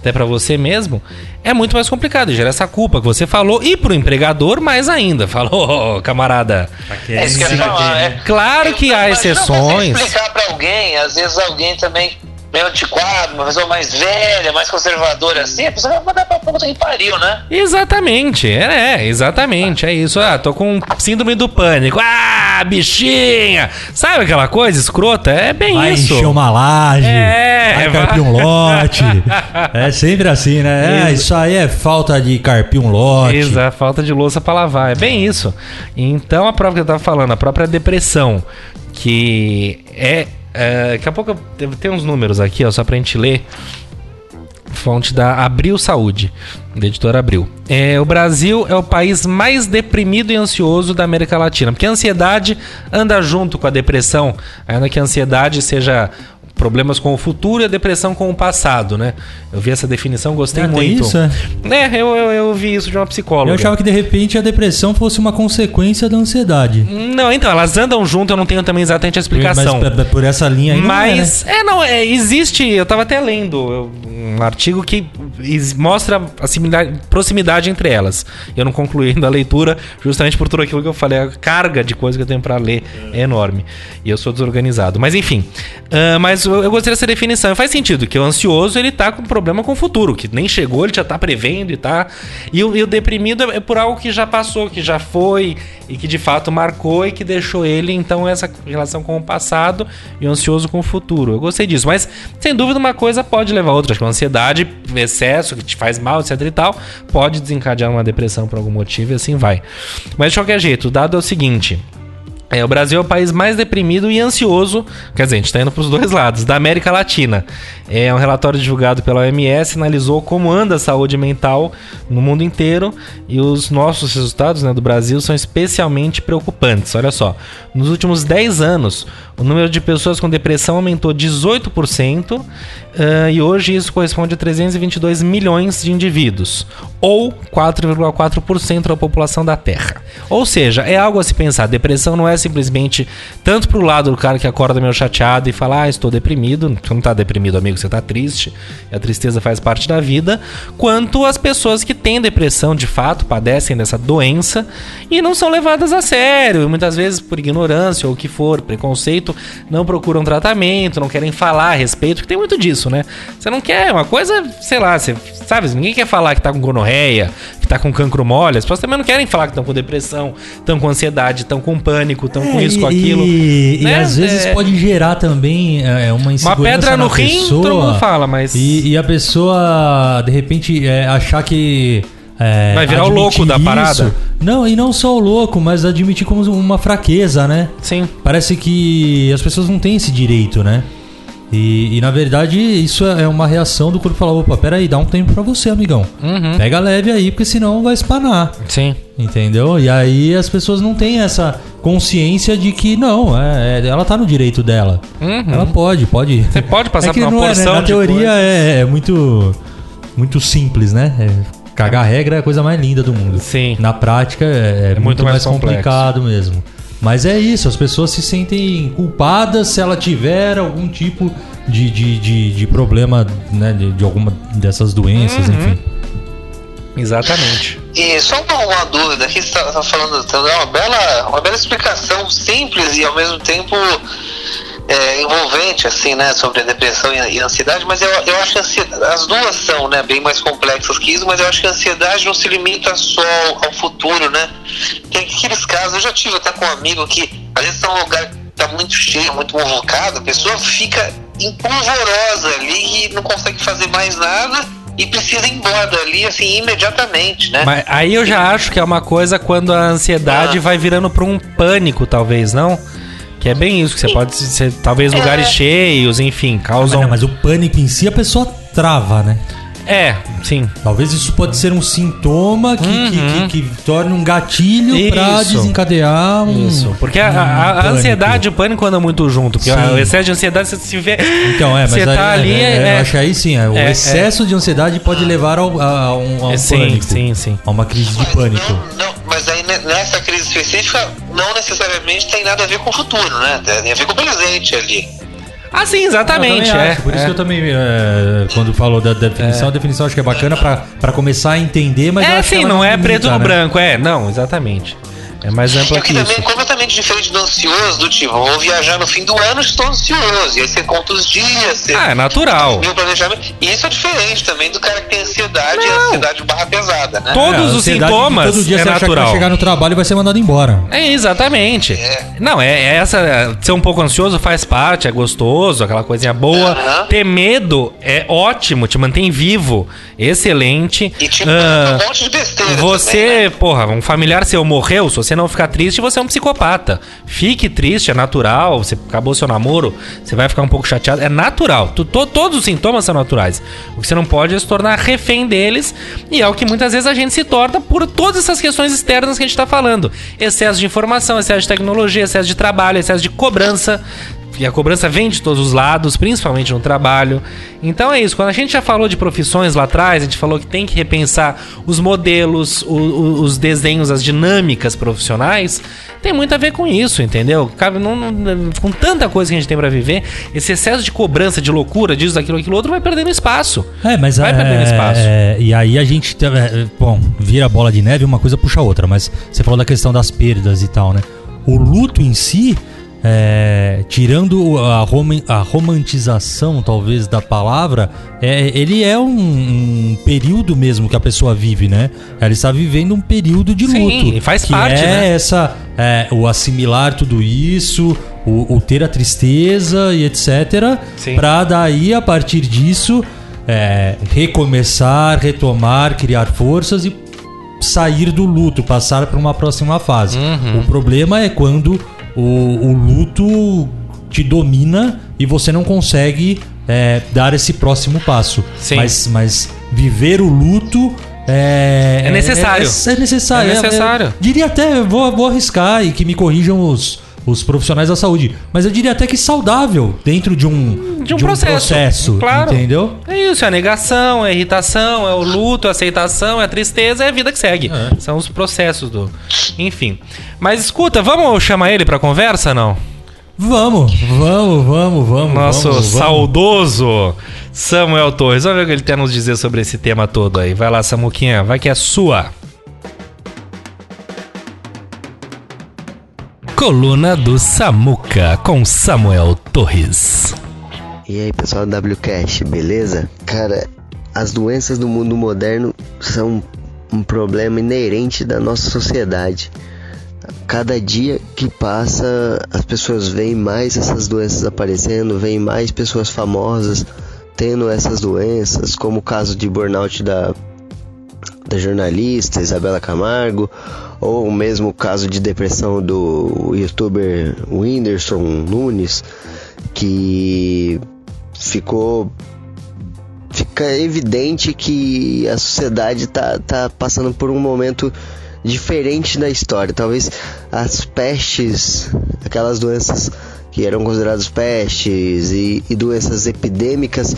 até pra você mesmo, é muito mais complicado. Gera essa culpa que você falou e pro empregador mais ainda. *laughs* Falou, "Ô, camarada. É isso que eu falar. É, Claro que há exceções. explicar pra alguém, às vezes alguém também meio antiquado, uma pessoa mais velha, mais conservadora assim, a pessoa vai mandar pra puta que pariu, né? Exatamente, é, é, exatamente, é isso. Ah, tô com síndrome do pânico. Ah, bichinha! Sabe aquela coisa escrota? É bem Vai isso. encher uma laje, É, vai vai- carpir um lote. *laughs* é sempre assim, né? É, Isso. isso aí é falta de carpir um lote. Exato, falta de louça pra lavar. É bem isso. Então, a prova que eu tava falando, a própria depressão, que é. É daqui a pouco tem uns números aqui, ó, só pra gente ler. Fonte da Abril Saúde, da editora Abril. É, o Brasil é o país mais deprimido e ansioso da América Latina, porque a ansiedade anda junto com a depressão, ainda que a ansiedade seja problemas com o futuro e a depressão com o passado, né? Eu vi essa definição, gostei Ah, muito. isso, é? É, eu, eu, eu vi isso de uma psicóloga. Eu achava que de repente a depressão fosse uma consequência da ansiedade. Não, então, elas andam junto, eu não tenho também exatamente a explicação. Mas por- essa linha aí não é, né? Mas, é, não, é, existe, eu tava até lendo um artigo que mostra a proximidade entre elas. Eu não concluí ainda a leitura, justamente por tudo aquilo que eu falei, a carga de coisa que eu tenho pra ler é enorme. E eu sou desorganizado. Mas enfim, ah, mas eu, gostei dessa definição. Faz sentido, que o ansioso, ele tá com problema com o futuro, que nem chegou, ele já tá prevendo e tá... E o, e o deprimido é por algo que já passou, que já foi, e que de fato marcou e que deixou ele, então, essa relação com o passado e o ansioso com o futuro. Eu gostei disso, mas sem dúvida uma coisa pode levar a outra. Acho que a ansiedade, excesso, que te faz mal, etc e tal, pode desencadear uma depressão por algum motivo e assim vai. Mas de qualquer jeito, o dado é o seguinte. É, o Brasil é o país mais deprimido e ansioso, quer dizer, a gente está indo para os dois lados, da América Latina. É um relatório divulgado pela OMS, analisou como anda a saúde mental no mundo inteiro e os nossos resultados né, do Brasil são especialmente preocupantes. Olha só, nos últimos 10 anos, o número de pessoas com depressão aumentou 18% ah, e hoje isso corresponde a 322 milhões de indivíduos, ou 4,4% da população da Terra. Ou seja, é algo a se pensar. Depressão não é simplesmente tanto pro lado do cara que acorda meio chateado e fala, ah, estou deprimido. Você não tá deprimido, amigo, você tá triste. E a tristeza faz parte da vida. Quanto as pessoas que têm depressão, de fato, padecem dessa doença e não são levadas a sério. Muitas vezes, por ignorância ou o que for, preconceito, não procuram tratamento, não querem falar a respeito, porque tem muito disso, né? Você não quer uma coisa, sei lá, você sabe, ninguém quer falar que tá com gonorreia, que tá com cancro mole. As pessoas também não querem falar que estão com depressão, estão com ansiedade, estão com pânico, estão com É, isso, e- com aquilo. E, e né? às vezes É, pode gerar também é, uma uma insegurança pedra no rim, pessoa, todo mundo fala, mas E, e a pessoa, de repente, é, achar que. É, Vai virar o louco da parada. Não, e não só o louco, mas admitir como uma fraqueza, né? sim. Parece que as pessoas não têm esse direito, né? E, e, na verdade isso é uma reação do corpo falar, opa, peraí, dá um tempo pra você, amigão. Uhum. Pega leve aí, porque senão vai espanar. Sim. Entendeu? E aí as pessoas não têm essa consciência de que não, é, é- ela tá no direito dela. Uhum. Ela pode, pode. Você pode passar é por uma não é, né? porção Na teoria é, é muito muito simples, né? É, cagar regra é a coisa mais linda do mundo. Sim. Na prática é, é muito, muito mais mais, complicado mesmo. Mas é isso, as pessoas se sentem culpadas se ela tiver algum tipo de, de, de, de problema, né? De, de alguma dessas doenças, Uhum. enfim. Exatamente. E só uma, uma dúvida aqui, você tá, tá falando, tá dando uma bela, uma bela explicação simples e ao mesmo tempo é, envolvente, assim, né, sobre a depressão e a, e ansiedade, mas eu, eu acho que as duas são, né, bem mais complexas que isso, mas eu acho que a ansiedade não se limita só ao, ao futuro, né. Tem aqueles casos, eu já tive até com um amigo que às vezes tá num lugar que tá muito cheio, muito movocado, a pessoa fica empolvorosa ali e não consegue fazer mais nada e precisa ir embora dali, assim, imediatamente, né? Mas aí eu já acho que é uma coisa quando a ansiedade Ah. vai virando pra um pânico, talvez, não? Que é bem isso, que você pode ser, talvez, lugares cheios, enfim, Mas, causam. não, mas o pânico em si a pessoa trava, né? É, sim. Talvez isso pode ser um sintoma que, Uhum. que, que, que torne um gatilho pra Isso. desencadear um. Isso. Porque a, um a- a pânico. ansiedade e o pânico andam muito junto. Porque Sim. o excesso de ansiedade, você se vê. Então, é, mas você aí, tá ali. é, é- é, é- eu acho que aí sim, é, o é, excesso de ansiedade pode levar ao, a, a um, a um é, sim, pânico. sim, sim. A uma crise de Mas pânico. Não, não, específica não necessariamente tem nada a ver com o futuro, né? Tem a ver com o presente ali. Ah, sim, Eu exatamente. É, por isso é. que eu também, é, quando falou da definição, a definição acho que é bacana pra, pra começar a entender, mas eu É, acho que sim, não é limita, preto no né? branco, é, não, exatamente. É mais ampla O que que também isso. é completamente diferente do ansioso, do tipo, vou viajar no fim do ano, estou ansioso. E aí você conta os dias, você Ah, é natural. tem o planejamento. E isso é diferente também do cara que tem ansiedade e Não. ansiedade barra pesada, né? Todos É, os sintomas Todo dia é você natural. vai chegar no trabalho e vai ser mandado embora. É, exatamente. É. Não, é, é essa. Ser um pouco ansioso faz parte, é gostoso, aquela coisinha boa. Ter medo é ótimo, te mantém vivo. Excelente. E te Ah, um monte de besteira. Você, também, né? porra, um familiar seu morreu, se você não ficar triste, você é um psicopata. Fique triste, é natural. Você acabou seu namoro, você vai ficar um pouco chateado. É natural. Tu- to- todos os sintomas são naturais. O que você não pode é se tornar refém deles. E é o que muitas vezes a gente se torna por todas essas questões externas que a gente tá falando: excesso de informação, excesso de tecnologia, excesso de trabalho, excesso de cobrança. E a cobrança vem de todos os lados, principalmente no trabalho. Então é isso. Quando a gente já falou de profissões lá atrás, a gente falou que tem que repensar os modelos, o- o- os desenhos, as dinâmicas profissionais. Tem muito a ver com isso, entendeu? Cabe, não, não- com tanta coisa que a gente tem pra viver, esse excesso de cobrança, de loucura, disso, aquilo, aquilo outro, vai perdendo espaço. É, mas Vai é, perdendo espaço. é, e aí a gente. é, bom, vira bola de neve, uma coisa puxa a outra, mas você falou da questão das perdas e tal, né? O luto em si, é, tirando a, roman- a romantização, talvez, da palavra, é, ele é um, um período mesmo que a pessoa vive, né? Ela está vivendo um período de Sim, luto. e faz que parte, é né? essa é, o assimilar tudo isso, o, o ter a tristeza e etc. Sim. Pra daí, a partir disso, é, recomeçar, retomar, criar forças e sair do luto, passar para uma próxima fase. Uhum. O problema é quando o, o luto te domina e você não consegue é, dar esse próximo passo. Sim. Mas, mas viver o luto é, É necessário. É, é necessário. É necessário. diria até, vou, vou arriscar e que me corrijam os, os profissionais da saúde, mas eu diria até que saudável dentro de um, De um processo, processo, claro. entendeu? É isso, é a negação, é a irritação, é o luto, é a aceitação, é a tristeza, é a vida que segue. É. São os processos do. Enfim. Mas escuta, vamos chamar ele pra conversa, não? Vamos, vamos, vamos, vamos. Nosso vamos, vamos. saudoso Samuel Torres. Vamos ver o que ele tem a nos dizer sobre esse tema todo aí. Vai lá, Samuquinha, vai que é sua. Coluna do Samuca com Samuel Torres. E aí pessoal do WCast, beleza? Cara, as doenças do mundo moderno são um problema inerente da nossa sociedade. Cada dia que passa, as pessoas veem mais essas doenças aparecendo, veem mais pessoas famosas tendo essas doenças, como o caso de burnout da, da jornalista Isabela Camargo, ou mesmo o caso de depressão do youtuber Whindersson Nunes, que ficou fica evidente que a sociedade tá, tá passando por um momento diferente da história. Talvez as pestes, aquelas doenças que eram consideradas pestes e, e doenças epidêmicas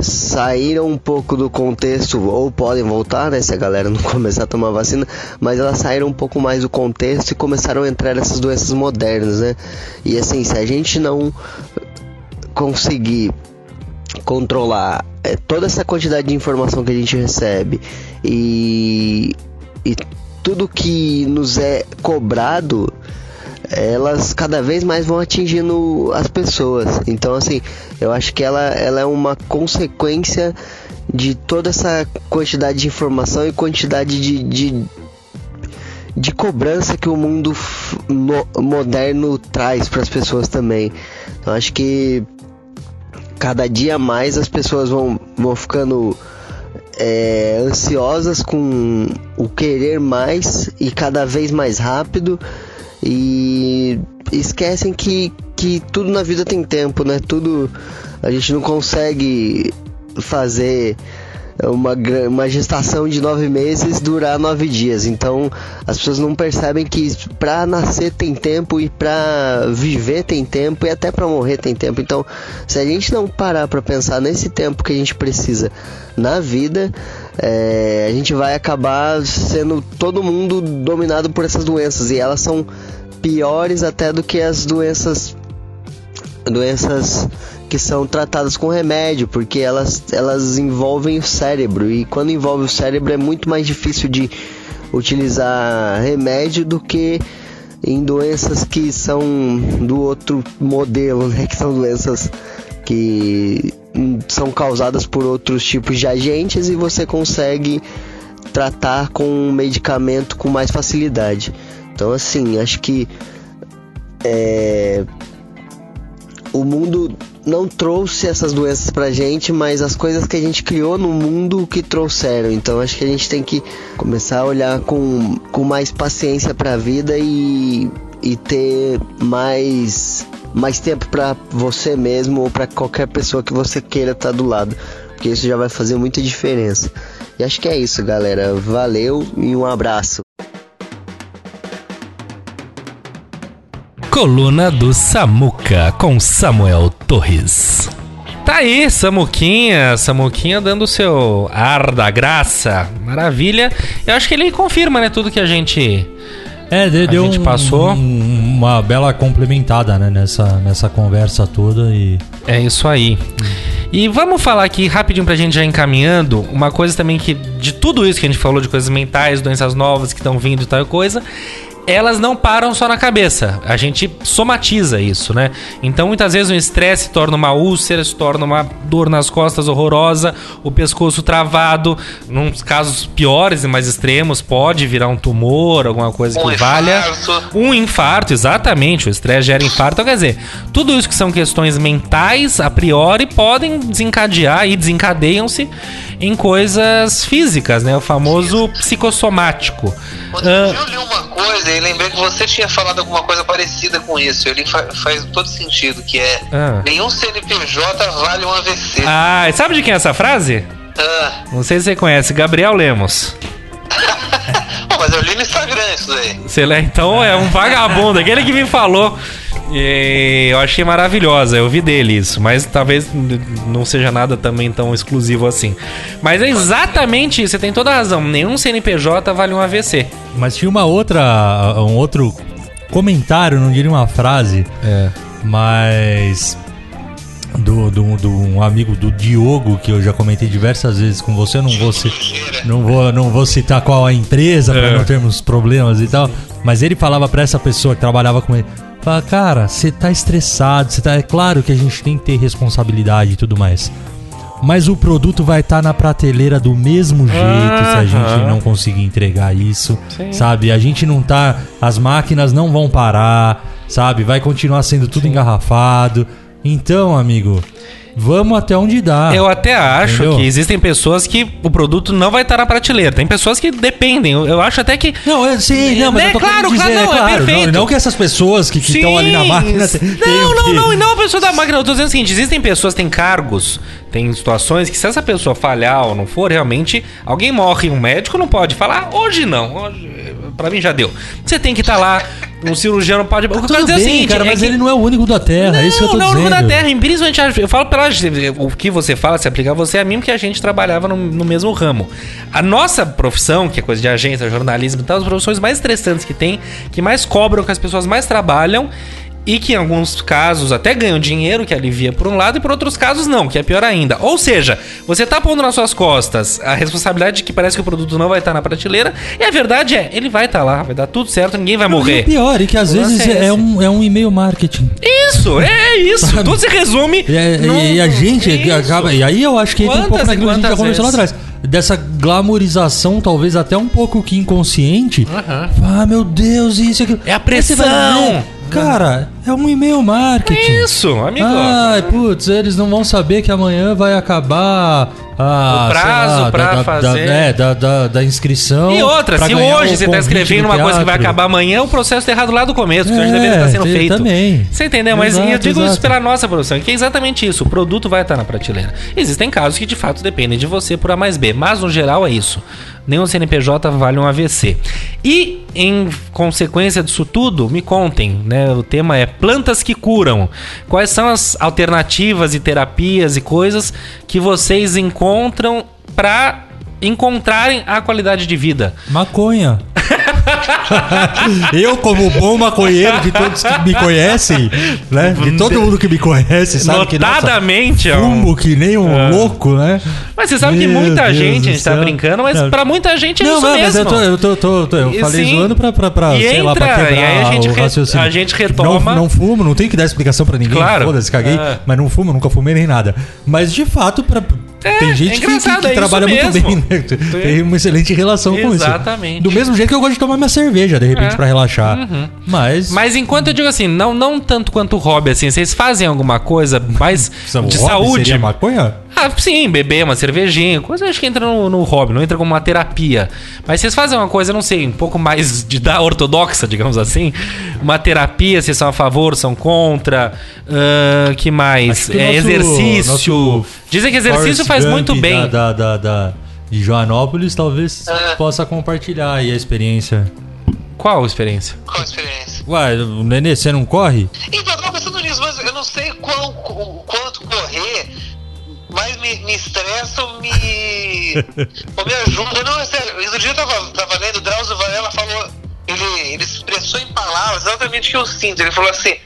saíram um pouco do contexto ou podem voltar, né, se a galera não *laughs* começar a tomar vacina, mas elas saíram um pouco mais do contexto e começaram a entrar essas doenças modernas, né? E assim, se a gente não conseguir controlar é, toda essa quantidade de informação que a gente recebe e, e tudo que nos é cobrado elas cada vez mais vão atingindo as pessoas. Então assim eu acho que ela, ela é uma consequência de toda essa quantidade de informação e quantidade de, de, de cobrança que o mundo mo- moderno traz para as pessoas também. Eu acho que cada dia mais as pessoas vão, vão ficando é, ansiosas com o querer mais e cada vez mais rápido e esquecem que, que tudo na vida tem tempo, né? Tudo a gente não consegue fazer uma, uma gestação de nove meses durar nove dias. Então as pessoas não percebem que pra nascer tem tempo e pra viver tem tempo e até pra morrer tem tempo. Então se a gente não parar pra pensar nesse tempo que a gente precisa na vida, é, a gente vai acabar sendo todo mundo dominado por essas doenças e elas são piores até do que as doenças doenças que são tratadas com remédio, porque elas, elas envolvem o cérebro e quando envolve o cérebro é muito mais difícil de utilizar remédio do que em doenças que são do outro modelo, né? *laughs* Que são doenças que são causadas por outros tipos de agentes e você consegue tratar com um medicamento com mais facilidade. Então, assim, acho que é, o mundo não trouxe essas doenças pra gente, mas as coisas que a gente criou no mundo que trouxeram. Então acho que a gente tem que começar a olhar com, com mais paciência pra vida e, e ter mais, mais tempo pra você mesmo ou pra qualquer pessoa que você queira estar do lado. Porque isso já vai fazer muita diferença. E acho que é isso, galera. Valeu e um abraço. Coluna do Samuca com Samuel Torres. Tá aí, Samuquinha, Samuquinha dando o seu ar da graça. Maravilha. Eu acho que ele confirma, né, tudo que a gente É, de- deu gente um- passou. um- uma bela complementada, né, nessa, nessa conversa toda e... É isso aí. E vamos falar aqui rapidinho pra gente já encaminhando, uma coisa também que, de tudo isso que a gente falou, de coisas mentais, doenças novas que estão vindo e tal coisa, elas não param só na cabeça. A gente somatiza isso, né? Então muitas vezes o estresse se torna uma úlcera, se torna uma dor nas costas horrorosa, o pescoço travado. Num casos piores e mais extremos, pode virar um tumor, alguma coisa Um que valha. infarto. Um infarto, exatamente. O estresse gera infarto. Então, quer dizer, tudo isso que são questões mentais, a priori, podem desencadear e desencadeiam-se em coisas físicas, né? O famoso psicossomático. Ah, eu li uma coisa e lembrei que você tinha falado alguma coisa parecida com isso. Ele fa- faz todo sentido, que é Ah. nenhum CNPJ vale um AVC. Ah, sabe de quem é essa frase? Ah. Não sei se você conhece, Gabriel Lemos. *laughs* Pô, mas eu li no Instagram isso daí. Você lê, então é um vagabundo, aquele que me falou. E eu achei maravilhosa, eu vi dele isso, mas talvez não seja nada também tão exclusivo assim. Mas é exatamente isso, você tem toda a razão. Nenhum CNPJ vale um AVC. Mas tinha uma outra, um outro comentário, não diria uma frase, É. mas do, do, do um amigo do Diogo que eu já comentei diversas vezes com você, não vou não vou não vou citar qual a empresa para É. não termos problemas e tal, mas ele falava para essa pessoa que trabalhava com ele, fala, cara, você tá estressado, você tá, é claro que a gente tem que ter responsabilidade e tudo mais. Mas o produto vai estar na prateleira do mesmo jeito se a gente não conseguir entregar isso, Sim. sabe? A gente não tá. As máquinas não vão parar, sabe? Vai continuar sendo tudo engarrafado. Então, amigo, vamos até onde dá. Eu até acho Entendeu? que existem pessoas que o produto não vai estar na prateleira. Tem pessoas que dependem. Eu, eu acho até que. Não, eu sei, não, mas Né, eu tô claro, dizer, claro, não, é perfeito. Não, não que essas pessoas que estão ali na máquina Sim. Não, não, que- não, e não a pessoa da máquina. Eu tô dizendo o seguinte: existem pessoas que têm cargos, tem situações que se essa pessoa falhar ou não for, realmente, alguém morre, um médico não pode falar, "Ah, hoje não, hoje, pra mim já deu. Você tem que estar lá, um cirurgião pode. O que eu quero dizer é o bem, seguinte: cara, é mas que- ele não é o único da Terra, é isso que eu tô não, dizendo. não, da Terra, principalmente, eu falo pela o que você fala, se aplica a você, a mim, porque a gente trabalhava no, no mesmo ramo. A nossa profissão, que é coisa de agência, jornalismo e tal, as profissões mais estressantes que tem, que mais cobram, que as pessoas mais trabalham. E que em alguns casos até ganham dinheiro, que alivia por um lado, e por outros casos não, que é pior ainda. Ou seja, você tá pondo nas suas costas a responsabilidade de que parece que o produto não vai estar na prateleira, e a verdade é, ele vai estar lá, vai dar tudo certo, ninguém vai E morrer. o pior, e que às O vezes é é, um, é um e-mail marketing. Isso, é isso. Tudo se resume. E, é- num- e a gente Isso. acaba. E aí eu acho que entra um pouco e naquilo que a gente já conversou lá atrás. Dessa glamorização, talvez até um pouco que inconsciente. Aham. Ah, meu Deus, isso aqui. É a pressão. Cara, é um e-mail marketing. Isso, amigo. Ai, putz, eles não vão saber que amanhã vai acabar a, O prazo lá, pra da, da- fazer. Da, é, da, da, da inscrição. E outra, se hoje você tá escrevendo do uma coisa que vai acabar amanhã, o processo tá errado lá do começo, que hoje É, deveria estar sendo tem- feito. também. Você entendeu? Mas Exato, eu digo isso exato. pela nossa produção, que é exatamente isso. O produto vai estar na prateleira. Existem casos que de fato dependem de você por A mais B, mas no geral é isso. Nenhum CNPJ vale um AVC. E, em consequência disso tudo, me contem, né? O tema é plantas que curam. Quais são as alternativas e terapias e coisas que vocês encontram para encontrarem a qualidade de vida? Maconha. *laughs* *laughs* eu, como bom maconheiro de todos que me conhecem, né? De todo mundo que me conhece, sabe que nossa, Notadamente, é um- fumo que nem um louco, né? Mas você sabe que Meu muita Deus gente, a gente tá brincando, mas Não. pra muita gente é não, isso não, mesmo. mas eu tô, eu tô, tô- tô- eu falei sim. zoando pra, pra, pra E sei lá, pra entra, quebrar e aí a gente re- a gente retoma- Não, não fumo, não tem que dar explicação pra ninguém, Claro. foda-se, caguei, É. mas não fumo, nunca fumei nem nada. Mas de fato, pra, É, tem é gente que- que, engraçado, que é trabalha muito bem, né? tem uma excelente relação com isso. Exatamente. Do mesmo jeito que eu gosto de tomar minha cerveja, de repente, É. pra relaxar. Mas, Mas enquanto eu digo assim, não, não tanto quanto hobby, assim, vocês fazem alguma coisa mais de hobby saúde? seria maconha? Ah, sim, beber uma cervejinha, coisa acho que entra no, no hobby, não entra como uma terapia. Mas vocês fazem uma coisa, não sei, um pouco mais de da ortodoxa, digamos assim. Uma terapia, vocês são a favor, são contra. ah, que mais? Que É, nosso- exercício. nosso Dizem que exercício Forrest faz Gump muito bem. Da, da, da- da- de Joanópolis, talvez É. possa compartilhar aí a experiência. Qual a experiência? Qual a experiência? Ué, o Nenê, você não corre? Então, eu tava pensando nisso, mas eu não sei quanto correr mais me, me estressa ou me, *laughs* ou me ajuda. Não, é sério. Outro dia eu tava, tava lendo, o Drauzio Varela falou, ele, ele expressou em palavras exatamente o que eu sinto. Ele falou assim,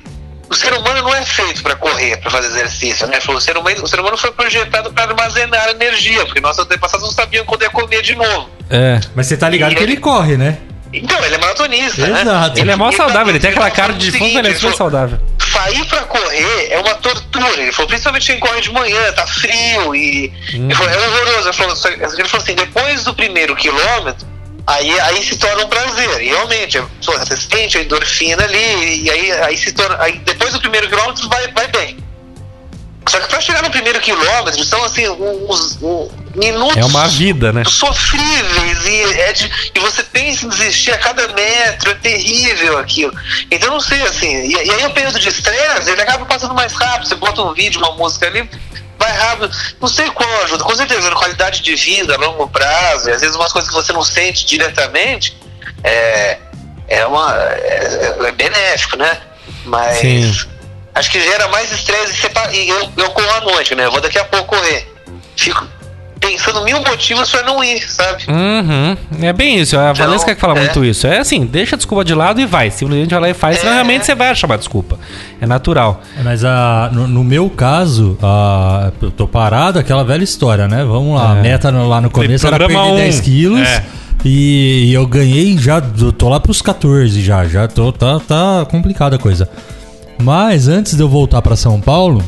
o ser humano não é feito para correr, para fazer exercício, né? Ele falou, o ser, humano, o ser humano foi projetado para armazenar energia, porque nossos antepassados não sabiam quando ia comer de novo. É. Mas você tá ligado que ele corre, né? Então, ele é maratonista, né? Exato. Ele é mó E saudável, ele tem aquela cara de fundo, ele é ele super saudável. Sair pra correr é uma tortura. Ele falou, principalmente quem corre de manhã, tá frio e. Ele falou, é horroroso. Ele falou, ele falou assim, depois do primeiro quilômetro, aí, aí se torna um prazer. E realmente, você sente a endorfina ali, e aí, aí se torna. Aí depois do primeiro quilômetro vai, vai bem. Só que pra chegar no primeiro quilômetro são assim, uns, uns minutos É uma vida, né? sofríveis e, é de, e você pensa em desistir a cada metro, é terrível aquilo. Então não sei assim, e, e aí o período de estresse, ele acaba passando mais rápido, você bota um vídeo, uma música ali, vai rápido. Não sei qual ajuda, com certeza, qualidade de vida a longo prazo, e às vezes umas coisas que você não sente diretamente, é, é, uma, é, é benéfico, né? Mas Sim. Acho que gera mais estresse e e eu, eu corro à noite, né? Eu vou daqui a pouco correr. Fico pensando mil motivos pra não ir, sabe? Uhum. É bem isso. A Então, Valesca que fala é. muito isso. É assim, deixa a desculpa de lado e vai. Simplesmente vai lá e faz. Senão É. realmente você vai achar uma desculpa. É natural. Mas a, no, no meu caso, a, eu tô parado, aquela velha história, né? Vamos lá, a É. meta no- lá no começo era perder um. 10 quilos. É. E, e eu ganhei já, eu tô lá pros 14 já, já tô, tá, tá complicada a coisa. Mas antes de eu voltar pra São Paulo,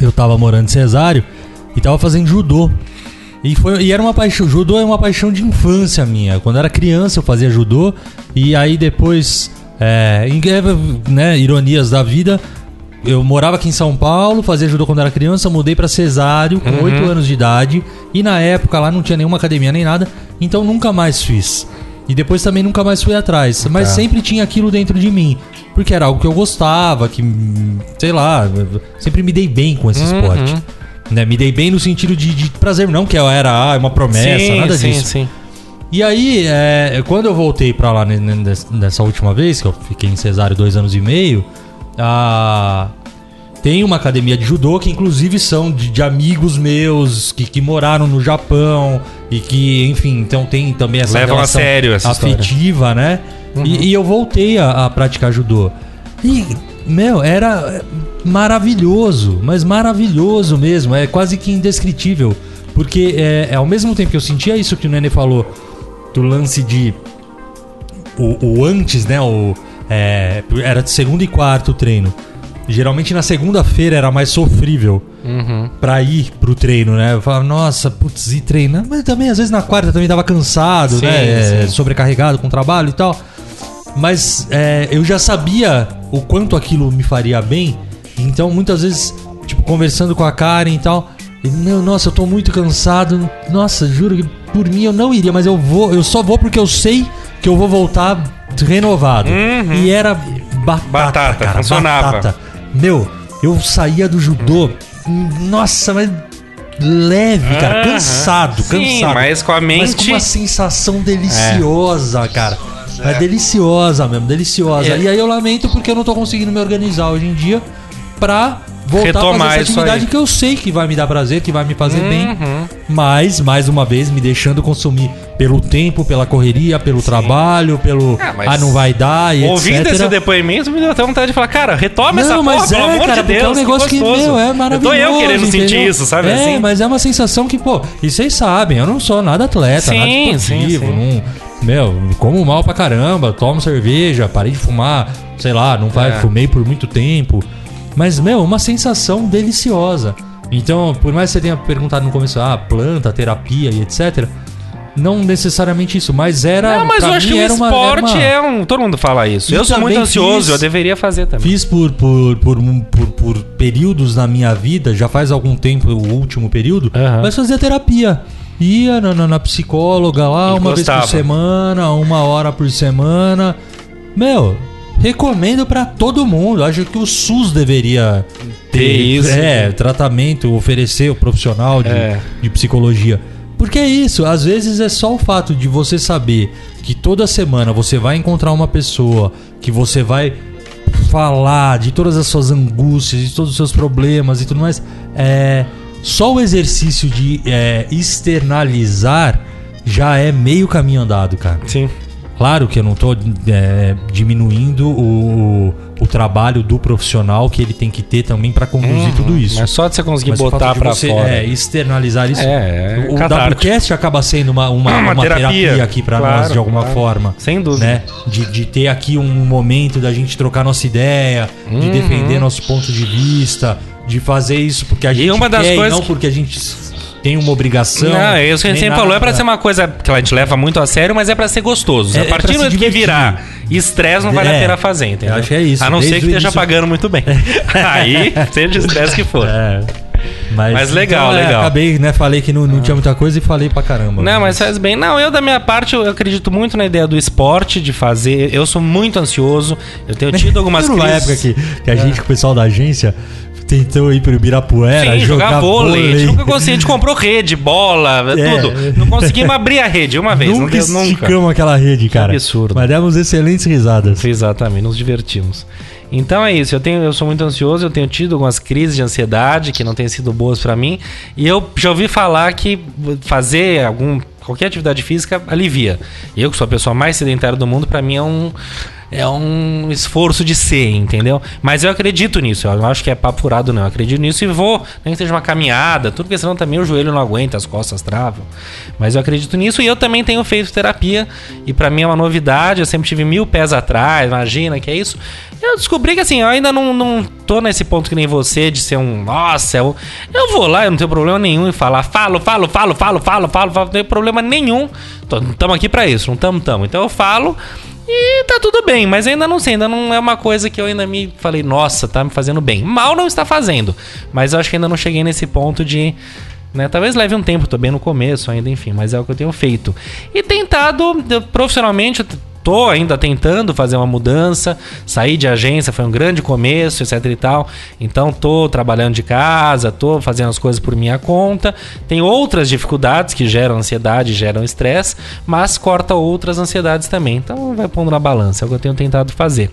eu tava morando em Cesário e tava fazendo judô. E, foi, e era uma paixão, judô é uma paixão de infância minha. Quando era criança eu fazia judô e aí depois, é, em- né, ironias da vida, eu morava aqui em São Paulo, fazia judô quando era criança, mudei pra Cesário com 8 anos de idade e na época lá não tinha nenhuma academia nem nada, então nunca mais fiz. E depois também nunca mais fui atrás, mas Tá. sempre tinha aquilo dentro de mim, porque era algo que eu gostava, que sei lá, sempre me dei bem com esse Uhum. esporte. Né, me dei bem no sentido de, de prazer, não que eu era ah, uma promessa, sim, nada sim, disso. sim. E aí, é, quando eu voltei pra lá ne- ne- nes- nessa última vez, que eu fiquei em Cesário dois anos e meio, ah, tem uma academia de judô que inclusive são de, de amigos meus que, que moraram no Japão e que, enfim, então tem também essa Levam a relação sério essa história. Uhum. afetiva, né? E, e eu voltei a, a praticar judô. E, meu, era maravilhoso, mas maravilhoso mesmo, é quase que indescritível. Porque é, é ao mesmo tempo que eu sentia isso que o Nenê falou, do lance de. O, o antes, né? O, é, era de segundo e quarto treino. Geralmente na segunda-feira era mais sofrível Uhum. pra ir pro treino, né? Eu falava, nossa, putz, ir treinar. Mas também, às vezes, na quarta também tava cansado, Sim, né? É, sim. Sobrecarregado com trabalho e tal. Mas é, eu já sabia o quanto aquilo me faria bem. Então, muitas vezes, tipo, conversando com a Karen e tal. Ele, nossa, eu tô muito cansado. Nossa, juro que por mim eu não iria, mas eu vou, eu só vou porque eu sei que eu vou voltar renovado. Uhum. E era batata, Batata, cara, funcionava. batata. Meu, eu saía do judô, nossa, mas leve, cara, Aham. cansado, Sim, cansado. mas com a Mas com mente- uma sensação deliciosa, cara. É deliciosa mesmo, deliciosa. É. E aí eu lamento porque eu não tô conseguindo me organizar hoje em dia pra voltar Retomar a fazer essa atividade que eu sei que vai me dar prazer, que vai me fazer bem. Uhum. Mas, mais uma vez, me deixando consumir pelo tempo, pela correria, pelo trabalho, pelo Ah, ah, não vai dar e Ouvindo etc. esse depoimento, me deu até vontade de falar, cara, retoma Não, essa porra, mas pelo é, amor cara, de Deus. é um negócio que, gostoso. meu, é maravilhoso. Eu tô eu querendo sentir entendeu? isso, sabe É, assim? mas é uma sensação que, pô, e vocês sabem, eu não sou nada atleta, Sim, nada sim, esportivo, sim. não, meu, como mal pra caramba, tomo cerveja, parei de fumar, sei lá, não vai, É. fumei por muito tempo. Mas, meu, uma sensação deliciosa. Então, por mais que você tenha perguntado no começo, ah, planta, terapia e etc. Não necessariamente isso, mas era. Não, mas eu acho que o esporte uma- é um. Todo mundo fala isso. E eu sou muito ansioso, fiz- eu deveria fazer também. Fiz por, por, por, por, por períodos na minha vida, já faz algum tempo o último período, Aham. mas fazia terapia. Ia na, na- na psicóloga lá, uma vez por semana, uma hora por semana. Meu, recomendo pra todo mundo. Acho que o SUS deveria ter Ter isso. É, tratamento, oferecer o profissional de, É. de psicologia. Porque é isso, às vezes é só o fato de você saber que toda semana você vai encontrar uma pessoa que você vai falar de todas as suas angústias, de todos os seus problemas e tudo mais. É, só o exercício de é, externalizar já é meio caminho andado, cara. Sim. Claro que eu não tô é, diminuindo o, o trabalho do profissional que ele tem que ter também para conduzir tudo isso. Uhum. Mas só de você conseguir Mas botar de você, fora. É, externalizar isso. É, é o catártico. WCast acaba sendo uma, uma, Uma uma terapia. terapia, aqui pra claro, nós de alguma claro. forma. Sem dúvida. Né? De, de ter aqui um momento da gente trocar nossa ideia, de Uhum. defender nosso ponto de vista, de fazer isso porque a gente uma das quer coisas e não que- porque a gente tem uma obrigação. Não, é isso que a gente falou, é pra ser uma coisa que a gente leva muito a sério, mas é pra ser gostoso. É- a é partir pra do momento que virar estresse, não vale a É, pena fazer, entendeu? eu acho que é isso, A não ser que esteja início. pagando muito bem. *laughs* Aí, seja estresse que for. É. Mas, Mas legal, então, é, legal. Acabei, né? Falei que não, não tinha muita coisa e falei pra caramba. Não, mas faz bem. Não, eu da minha parte, eu acredito muito na ideia do esporte, de fazer. Eu sou muito ansioso. Eu tenho tido *laughs* algumas crises. época que, que a gente, com o pessoal da agência, tentou ir pro Ibirapuera Sim, jogar, jogar, vôlei. A gente vôlei. nunca conseguiu. A gente comprou rede, bola, *laughs* É. tudo. Não conseguimos abrir a rede uma vez. Nunca não deu, nunca. esticamos aquela rede, cara. absurdo. Mas demos excelentes risadas. Exatamente, nos divertimos. Então é isso, eu, tenho, eu sou muito ansioso, eu tenho tido algumas crises de ansiedade que não têm sido boas pra mim. E eu já ouvi falar que fazer algum qualquer atividade física alivia. Eu, que sou a pessoa mais sedentária do mundo, pra mim é um é um esforço de ser, entendeu? Mas eu acredito nisso, eu não acho que é papo furado não, eu acredito nisso e vou, nem que seja uma caminhada, tudo porque senão também o joelho não aguenta, as costas travam. Mas eu acredito nisso e eu também tenho feito terapia e pra mim é uma novidade, eu sempre tive mil pés atrás, imagina que é isso. Eu descobri que assim, eu ainda não, não tô nesse ponto que nem você de ser um, nossa, eu, eu vou lá, eu não tenho problema nenhum em falar, falo, falo, falo, falo, falo, falo, falo não tenho problema nenhum. Estamos aqui pra isso, não estamos, estamos. Então eu falo e tá tudo bem, mas ainda não sei, ainda não é uma coisa que eu ainda me falei, nossa, tá me fazendo bem. Mal não está fazendo, mas eu acho que ainda não cheguei nesse ponto de. Né, talvez leve um tempo, tô bem no começo ainda, enfim, mas é o que eu tenho feito. E tentado, profissionalmente, eu tô ainda tentando fazer uma mudança, sair de agência foi um grande começo, etc e tal. Então tô trabalhando de casa, tô fazendo as coisas por minha conta. Tem outras dificuldades que geram ansiedade, geram estresse, mas corta outras ansiedades também. Então vai pondo na balança, é o que eu tenho tentado fazer.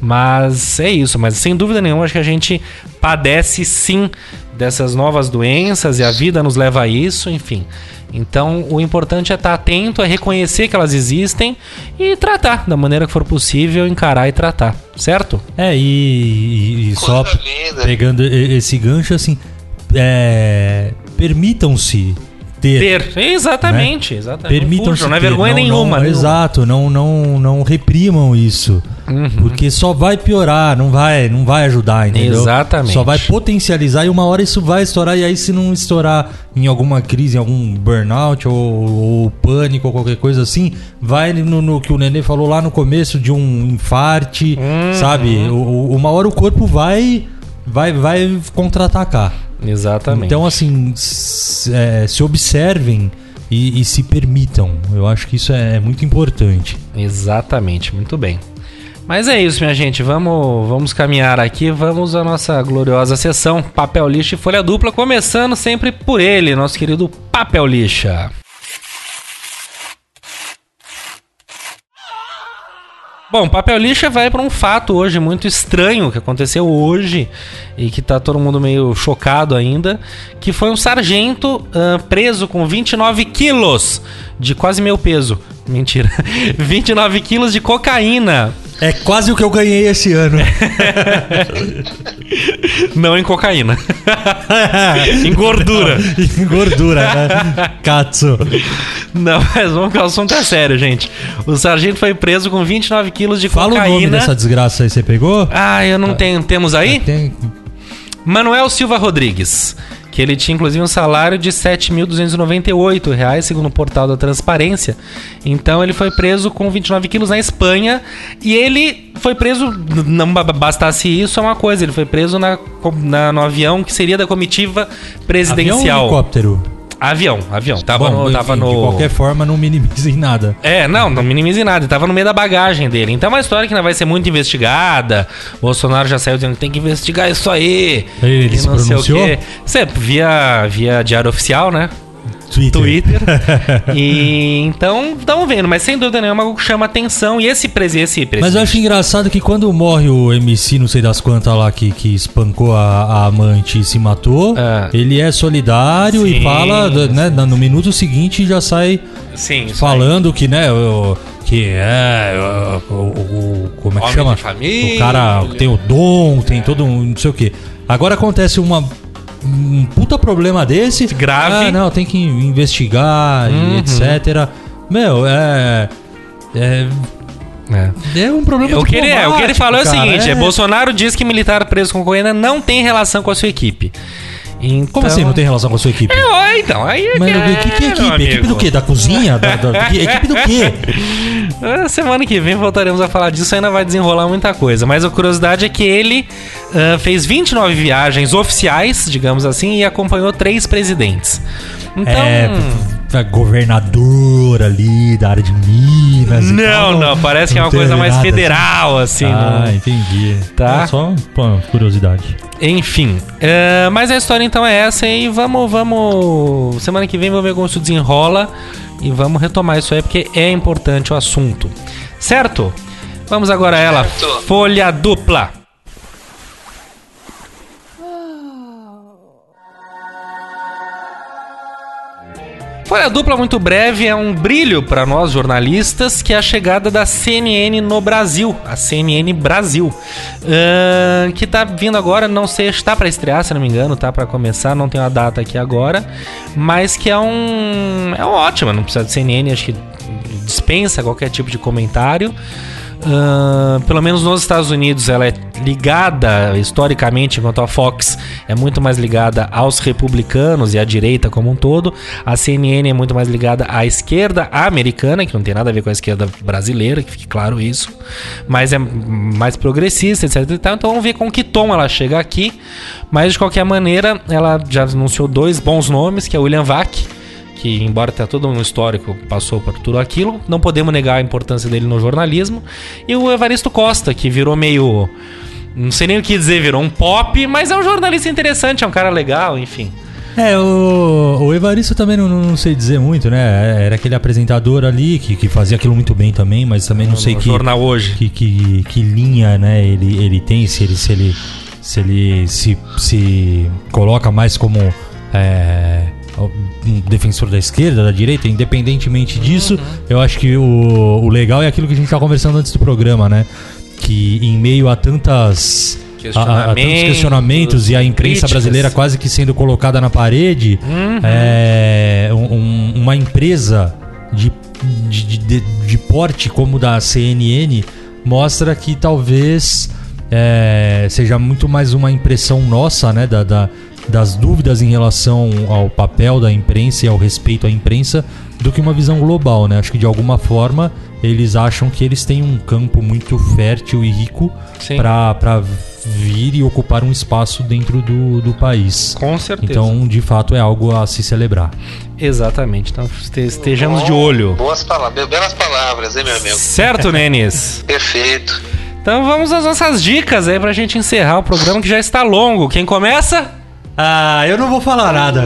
Mas é isso, mas sem dúvida nenhuma acho que a gente padece sim dessas novas doenças e a vida nos leva a isso, enfim. Então, o importante é estar atento, é reconhecer que elas existem e tratar da maneira que for possível, encarar e tratar, certo? É, e, e- só pegando esse gancho, assim, é, permitam-se ter. Ter. Exatamente, exatamente. Permitam-se Fujam, não é ter, vergonha não- nenhuma. não- nenhuma. Exato, não, não, não reprimam isso. Uhum. Porque só vai piorar, não vai, não vai ajudar, entendeu? Exatamente. Só vai potencializar e uma hora isso vai estourar. E aí, se não estourar em alguma crise, em algum burnout ou, ou pânico ou qualquer coisa assim, vai no, no que o Nenê falou lá no começo de um infarte, Uhum. sabe? O- o- uma hora o corpo vai, vai, vai contra-atacar. Exatamente. Então, assim, é, se observem e, e se permitam. Eu acho que isso é, muito importante. Exatamente, muito bem. Mas é isso, minha gente. Vamos, vamos caminhar aqui. Vamos à nossa gloriosa sessão Papel Lixa e Folha Dupla, começando sempre por ele, nosso querido Papel Lixa. Bom, Papel Lixa vai para um fato hoje muito estranho que aconteceu hoje e que tá todo mundo meio chocado ainda, que foi um sargento ah, preso com 29 quilos de quase meu peso. Mentira. *laughs* 29 quilos de cocaína. É quase o que eu ganhei esse ano. Não em cocaína. *laughs* em gordura. em gordura, né? Katsu. Não, mas vamos que o assunto é sério, gente. O sargento foi preso com 29 quilos de Fala o nome cocaína. dessa desgraça aí, você pegou? Ah, eu não tenho. Temos aí? Tem... Manuel Silva Rodrigues, que ele tinha inclusive um salário de 7.298 reais, segundo o portal da Transparência. Então ele foi preso com 29 quilos na Espanha e ele foi preso, não ba- bastasse isso, é uma coisa, ele foi preso na, na- no avião que seria da comitiva Avião ou presidencial. helicóptero? Avião, avião. Tava Bom, no. Tava enfim, no... De qualquer forma, não minimizem nada. É, não, não minimize nada. Ele tava no meio da bagagem dele. Então é uma história que ainda vai ser muito investigada. Bolsonaro já saiu dizendo que tem que investigar isso aí. Ele e se não sei o pronunciou? quê. Você, via, via diário oficial, né? Twitter. Twitter. *laughs* e então, estamos vendo, mas sem dúvida nenhuma chama atenção. E esse presidente. Esse presidente Mas eu acho engraçado que quando morre o MC, não sei das quantas lá, que, que espancou a, a amante e se matou, É. ele é solidário Sim, e fala, né, no minuto seguinte já sai Sim, falando que, né, o, que é. O, o- o- como é que Homem chama? de família. O cara tem o dom, tem todo um. não sei o quê. Agora acontece uma. Um puta problema desse. Grave. Ah, não, tem que investigar Uhum. e etc. Meu, é. É. É. É um problema O que, ele, é, o que ele falou é o seguinte: é, cara, Bolsonaro diz que militar preso com cocaína não tem relação com a sua equipe. Então, Como assim não tem relação com a sua equipe? É, então, aí é Mas que o que, que é equipe? Equipe do quê? Da cozinha? Da, da- que- *laughs* equipe do quê? Ah, Semana que vem voltaremos a falar disso, ainda vai desenrolar muita coisa. Mas a curiosidade é que ele ah, fez 29 viagens oficiais, digamos assim, e acompanhou três presidentes. Então. É, governador ali da área de Minas. e não, tal, não, parece que é uma coisa mais nada federal, assim. assim. Ah, não- entendi. Tá. É só pô, curiosidade. Enfim, é, mas a história então é essa e vamos, vamos. Semana que vem vamos ver como isso desenrola e vamos retomar isso aí porque é importante o assunto. Certo? Vamos agora a ela. Certo. Folha dupla. Folha dupla muito breve é um brilho para nós jornalistas que é a chegada da CNN no Brasil, a CNN Brasil, Ahn, que tá vindo agora, não sei, está para estrear, se não me engano, tá para começar, não tenho a data aqui agora, mas que é um é um ótimo, não precisa de CNN, acho que dispensa qualquer tipo de comentário. Ahn, pelo menos nos Estados Unidos ela é ligada historicamente, enquanto a Fox é muito mais ligada aos republicanos e à direita como um todo. A CNN é muito mais ligada à esquerda americana, que não tem nada a ver com a esquerda brasileira, que fique claro isso. Mas é mais progressista, etc. Então vamos ver com que tom ela chega aqui. Mas de qualquer maneira, ela já anunciou dois bons nomes, que é William Vac que embora tenha todo um histórico, passou por tudo aquilo, não podemos negar a importância dele no jornalismo. E o Evaristo Costa, que virou meio. Não sei nem o que dizer, virou um pop, mas é um jornalista interessante, é um cara legal, enfim. É, o, o Evaristo também não, não sei dizer muito, né? Era aquele apresentador ali que, que fazia aquilo muito bem também, mas também não sei no que, jornal hoje. que, que, que linha né, ele, ele tem, se ele se, ele, se, ele se, se coloca mais como é, um defensor da esquerda, da direita, independentemente disso, eu acho que o, o legal é aquilo que a gente estava conversando antes do programa, né? Que em meio a tantas. A, a- a tantos questionamentos e a imprensa críticas. brasileira quase que sendo colocada na parede, é, um- um- uma empresa de, de, de, de porte como da CNN mostra que talvez é, seja muito mais uma impressão nossa, né, da, da- das dúvidas em relação ao papel da imprensa e ao respeito à imprensa, do que uma visão global, né? Acho que de alguma forma eles acham que eles têm um campo muito fértil e rico para vir e ocupar um espaço dentro do, do país. Com certeza. Então, de fato, é algo a se celebrar. Exatamente. Então este- estejamos de olho. Boas palavras, belas palavras, hein, meu amigo? Certo, Nenes? *laughs* Perfeito. Então vamos às nossas dicas aí pra gente encerrar o programa que já está longo. Quem começa? Ah, eu não vou falar nada.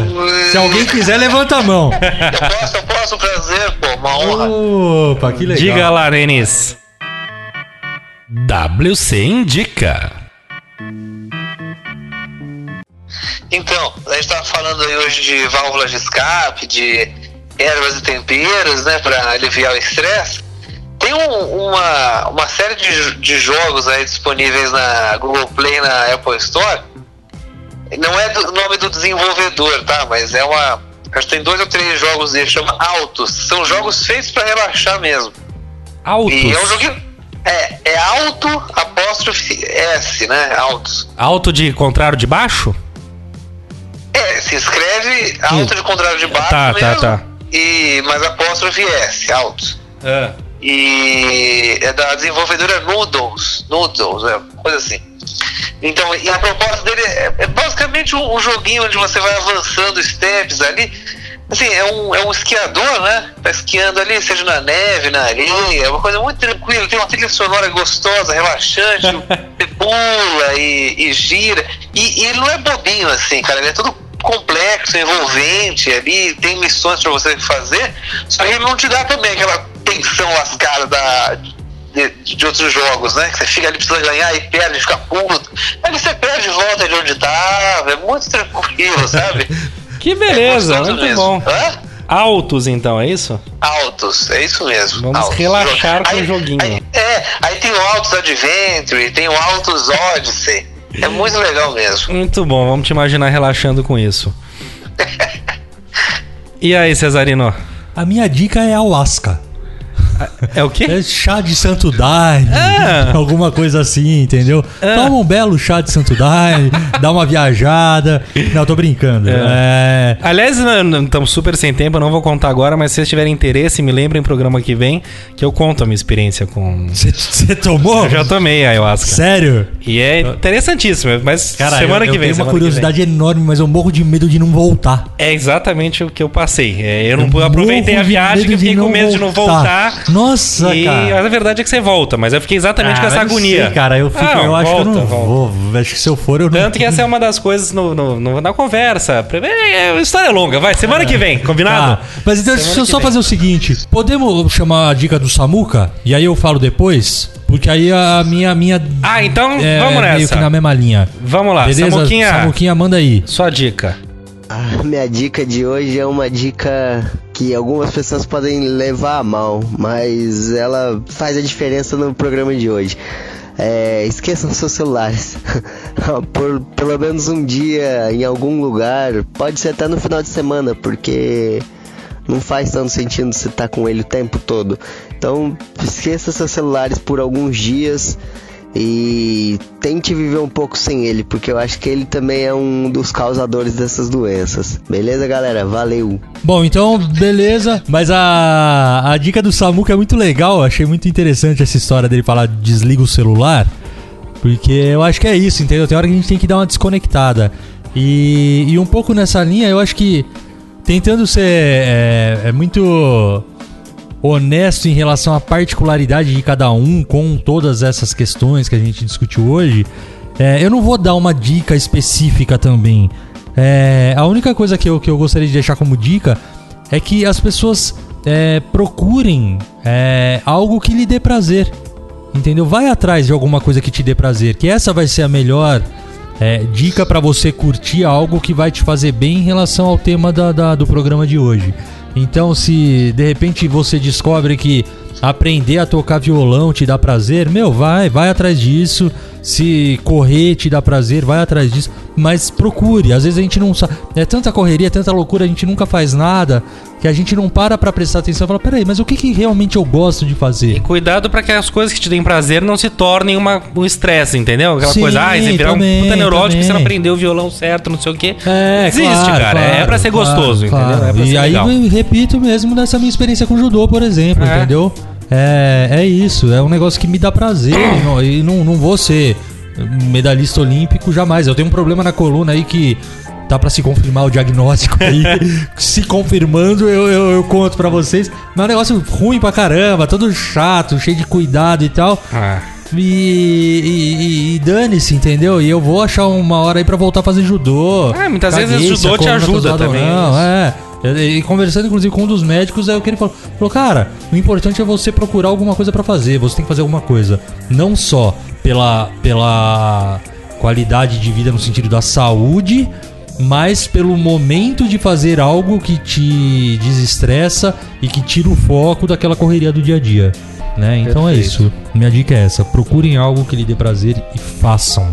Se alguém quiser, levanta a mão. Eu posso, eu posso, prazer, pô, uma honra. Opa, que legal. Diga lá, Nenis. WC Indica. Então, a gente tava falando aí hoje de válvulas de escape, de ervas e temperos, né, pra aliviar o estresse. Tem um- uma, uma série de, de jogos aí disponíveis na Google Play e na Apple Store. Não é do- o nome do desenvolvedor, tá? Mas é uma. Acho que tem dois ou três jogos dele, chama Autos. São jogos feitos pra relaxar mesmo. Autos. E é um joguinho. É, é auto apóstrofe S, né? Autos. Auto de contrário de baixo? É, se escreve alto de contrário de baixo Tá, tá, mesmo. tá. E, mas apóstrofe S, alto. E é da desenvolvedora Noodles. Noodles, é, coisa assim. Então, e a proposta dele é, é basicamente um, um joguinho onde você vai avançando steps ali. Assim, é um, é um esquiador, né? Tá esquiando ali, seja na neve, na areia, é uma coisa muito tranquila. Tem uma trilha sonora gostosa, relaxante. *laughs* você pula e, e gira. E, e ele não é bobinho assim, cara. Ele é todo complexo, envolvente, ali tem missões pra você fazer, só que ele não te dá também aquela tensão lascada da, de, de outros jogos, né? Que você fica ali precisando ganhar e perde, fica puto. Ali você perde e volta de onde tava, é muito tranquilo, *laughs* sabe? Que beleza, É muito mesmo. bom. Hã? Altos, então, é isso? Altos, é isso mesmo. Vamos Altos. relaxar com o joguinho. Aí, é, aí tem o Altos Adventure, tem o Altos Odyssey. É muito legal mesmo. Muito bom, vamos te imaginar relaxando com isso. *laughs* E aí, Cesarino? A minha dica é ayahuasca. É o quê? É chá de santo daime, Ah. alguma coisa assim, entendeu? Ah. Toma um belo chá de santo daime, *laughs* dá uma viajada. Não, tô brincando. É. Aliás, estamos super sem tempo, eu não vou contar agora, mas se vocês tiverem interesse, me lembrem no programa que vem que eu conto a minha experiência com. Você tomou? Eu já tomei a ayahuasca. Sério? E é interessantíssimo, mas Cara, semana eu, que eu vem. tenho uma que curiosidade enorme, mas eu morro de medo de não voltar. É exatamente o que eu passei. É, eu não Eu aproveitei a viagem, que eu fiquei com medo de não voltar. Nossa, e cara. a verdade é que você volta, mas eu fiquei exatamente Ah, com essa agonia. sei, cara, eu, fico, Ah, eu acho que eu volta, não volta. vou. Acho que se eu for, eu não. Tanto que essa é uma das coisas no, no- no- na conversa. É, a história é longa, vai. Semana que vem, combinado? Tá, mas então Semana deixa eu só vem. fazer o seguinte: podemos chamar a dica do Samuca? E aí eu falo depois? Porque aí a minha. minha Ah, então é vamos meio nessa. que na mesma linha. Vamos lá, Beleza? Samuquinha, Samuquinha, manda aí. sua dica. A minha dica de hoje é uma dica que algumas pessoas podem levar a mal, mas ela faz a diferença no programa de hoje. É, esqueçam seus celulares. *laughs* Por pelo menos um dia em algum lugar, pode ser até no final de semana, porque não faz tanto sentido você estar com ele o tempo todo. Então, esqueça seus celulares por alguns dias e tente viver um pouco sem ele, porque eu acho que ele também é um dos causadores dessas doenças. Beleza, galera? Valeu! Bom, então, beleza. Mas a, a dica do Samuca é muito legal. Achei muito interessante essa história dele falar desliga o celular. Porque eu acho que é isso, entendeu? Tem hora que a gente tem que dar uma desconectada. E, e um pouco nessa linha, eu acho que tentando ser é, é muito honesto em relação à particularidade de cada um com todas essas questões que a gente discutiu hoje, é, eu não vou dar uma dica específica também. É, a única coisa que eu, que eu gostaria de deixar como dica é que as pessoas é, procurem é, algo que lhe dê prazer. Entendeu? Vai atrás de alguma coisa que te dê prazer, que essa vai ser a melhor é, dica pra você curtir algo que vai te fazer bem em relação ao tema da, da- do programa de hoje. Então, se de repente você descobre que aprender a tocar violão te dá prazer, meu, vai, vai atrás disso. Se correr te dá prazer, vai atrás disso. Mas procure. Às vezes a gente não sabe. É tanta correria, tanta loucura, a gente nunca faz nada que a gente não para pra prestar atenção e fala: peraí, mas o que, que realmente eu gosto de fazer? E cuidado pra que as coisas que te deem prazer não se tornem uma, um estresse, entendeu? Aquela Sim, coisa, ah, você virar também, um puta neurótico que você não também. aprendeu o violão certo, não sei o quê. É, Desiste, claro, cara. é claro, pra ser claro, gostoso, entendeu? É pra e ser aí, legal. eu repito mesmo dessa minha experiência com judô, por exemplo, É. entendeu? É, é isso, é um negócio que me dá prazer *coughs* e não, e não, não vou ser medalhista olímpico jamais. Eu tenho um problema na coluna aí que tá pra se confirmar o diagnóstico aí. *laughs* se confirmando, eu, eu, eu conto pra vocês. Mas é um negócio ruim pra caramba, todo chato, cheio de cuidado e tal. Ah, E, e- e dane-se, entendeu? E eu vou achar uma hora aí pra voltar a fazer judô. É, muitas Caguei vezes judô te tá ajuda também, Não, é. E conversando, inclusive, com um dos médicos, é o que ele falou. Falou, cara, o importante é você procurar alguma coisa pra fazer. Você tem que fazer alguma coisa. Não só pela, pela qualidade de vida no sentido da saúde, mas pelo momento de fazer algo que te desestressa e que tira o foco daquela correria do dia a dia. Né? Então é Perfeito. isso. Minha dica é essa. Procurem algo que lhe dê prazer e façam.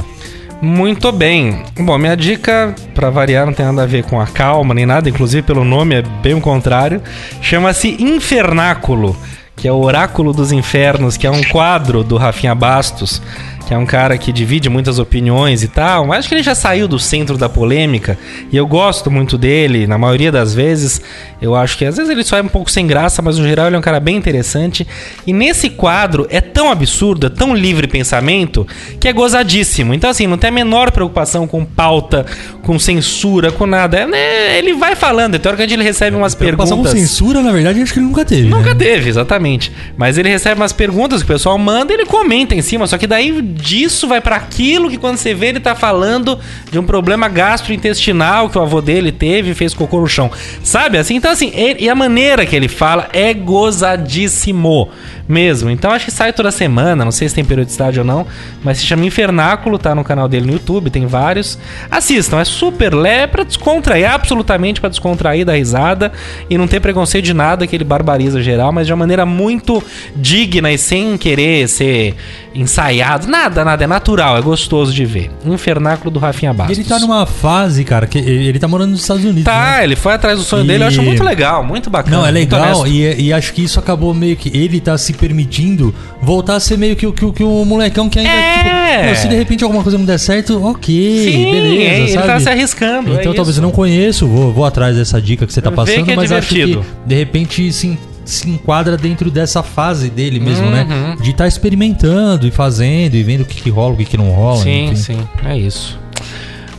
Muito bem. Bom, minha dica, pra variar, não tem nada a ver com a calma nem nada, inclusive pelo nome é bem o contrário. Chama-se Infernáculo, que é o Oráculo dos Infernos, que é um quadro do Rafinha Bastos, que é um cara que divide muitas opiniões e tal, mas acho que ele já saiu do centro da polêmica e eu gosto muito dele, na maioria das vezes. Eu acho que às vezes ele só é um pouco sem graça, mas no geral ele é um cara bem interessante. E nesse quadro é tão absurdo, é tão livre pensamento, que é gozadíssimo. Então, assim, não tem a menor preocupação com pauta, com censura, com nada. É, né, ele vai falando, teoricamente ele recebe umas Preocupação com perguntas. censura, na verdade, acho que ele nunca teve. Nunca né? teve, exatamente. Mas ele recebe umas perguntas que o pessoal manda e ele comenta em cima. Só que daí disso vai pra aquilo que quando você vê ele tá falando de um problema gastrointestinal que o avô dele teve e fez cocô no chão. Sabe assim? Então assim, ele- e a maneira que ele fala é gozadíssimo mesmo. Então acho que sai toda semana, não sei se tem periodicidade ou não, mas se chama Infernáculo, tá no canal dele no YouTube, tem vários. Assistam, é super leve é pra descontrair, absolutamente pra descontrair da risada e não ter preconceito de nada que ele barbariza geral, mas de uma maneira muito digna e sem querer ser ensaiado. Nada, nada, é natural, é gostoso de ver. Infernáculo do Rafinha E Bastos. ele tá numa fase, cara, que ele tá morando nos Estados Unidos. né? Tá, ele foi atrás do sonho dele, eu acho E- muito legal, muito bacana. Não, é muito legal e, e acho que isso acabou meio que. Ele tá se permitindo voltar a ser meio que, o- que, que o molecão que ainda. É. Tipo, meu, se de repente alguma coisa não der certo, ok, Sim, beleza. é, ele sabe? tá se arriscando. é Então talvez isso. eu não conheço, vou, vou atrás dessa dica que você tá Vê passando, é mas acho que divertido. de repente se, se enquadra dentro dessa fase dele mesmo, Uhum. né? De estar experimentando e fazendo e vendo o que, que rola, o que, que não rola. Sim, enfim. sim, é isso.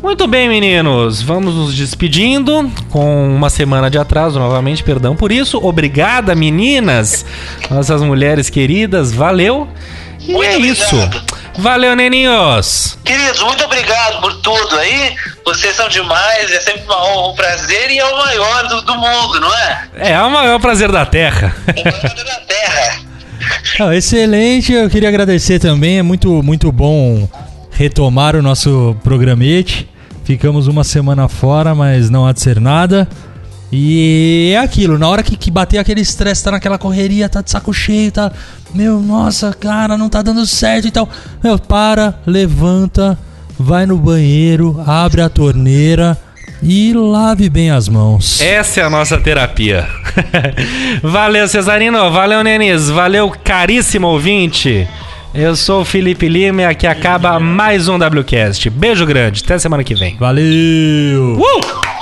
Muito bem, meninos. Vamos nos despedindo com uma semana de atraso novamente, perdão por isso. Obrigada, meninas, nossas mulheres queridas. Valeu. E Muito é isso. obrigado. Valeu, neninhos. Queridos, muito obrigado por tudo aí. Vocês são demais, é sempre uma honra, um prazer e é o maior do, do mundo, não é? É o maior prazer da Terra. O maior da Terra. *laughs* Não, excelente, eu queria agradecer também. É muito, muito bom retomar o nosso programete. Ficamos uma semana fora, mas não há de ser nada. E é aquilo, na hora que, que bater aquele estresse, tá naquela correria, tá de saco cheio, tá. Meu, nossa, cara, não tá dando certo e tal. Meu, para, levanta, vai no banheiro, abre a torneira e lave bem as mãos. Essa é a nossa terapia. *laughs* valeu, Cesarino. Valeu, Nenis. Valeu, caríssimo ouvinte. Eu sou o Felipe Lima e aqui acaba mais um WCast. Beijo grande. Até semana que vem. Valeu! Uh!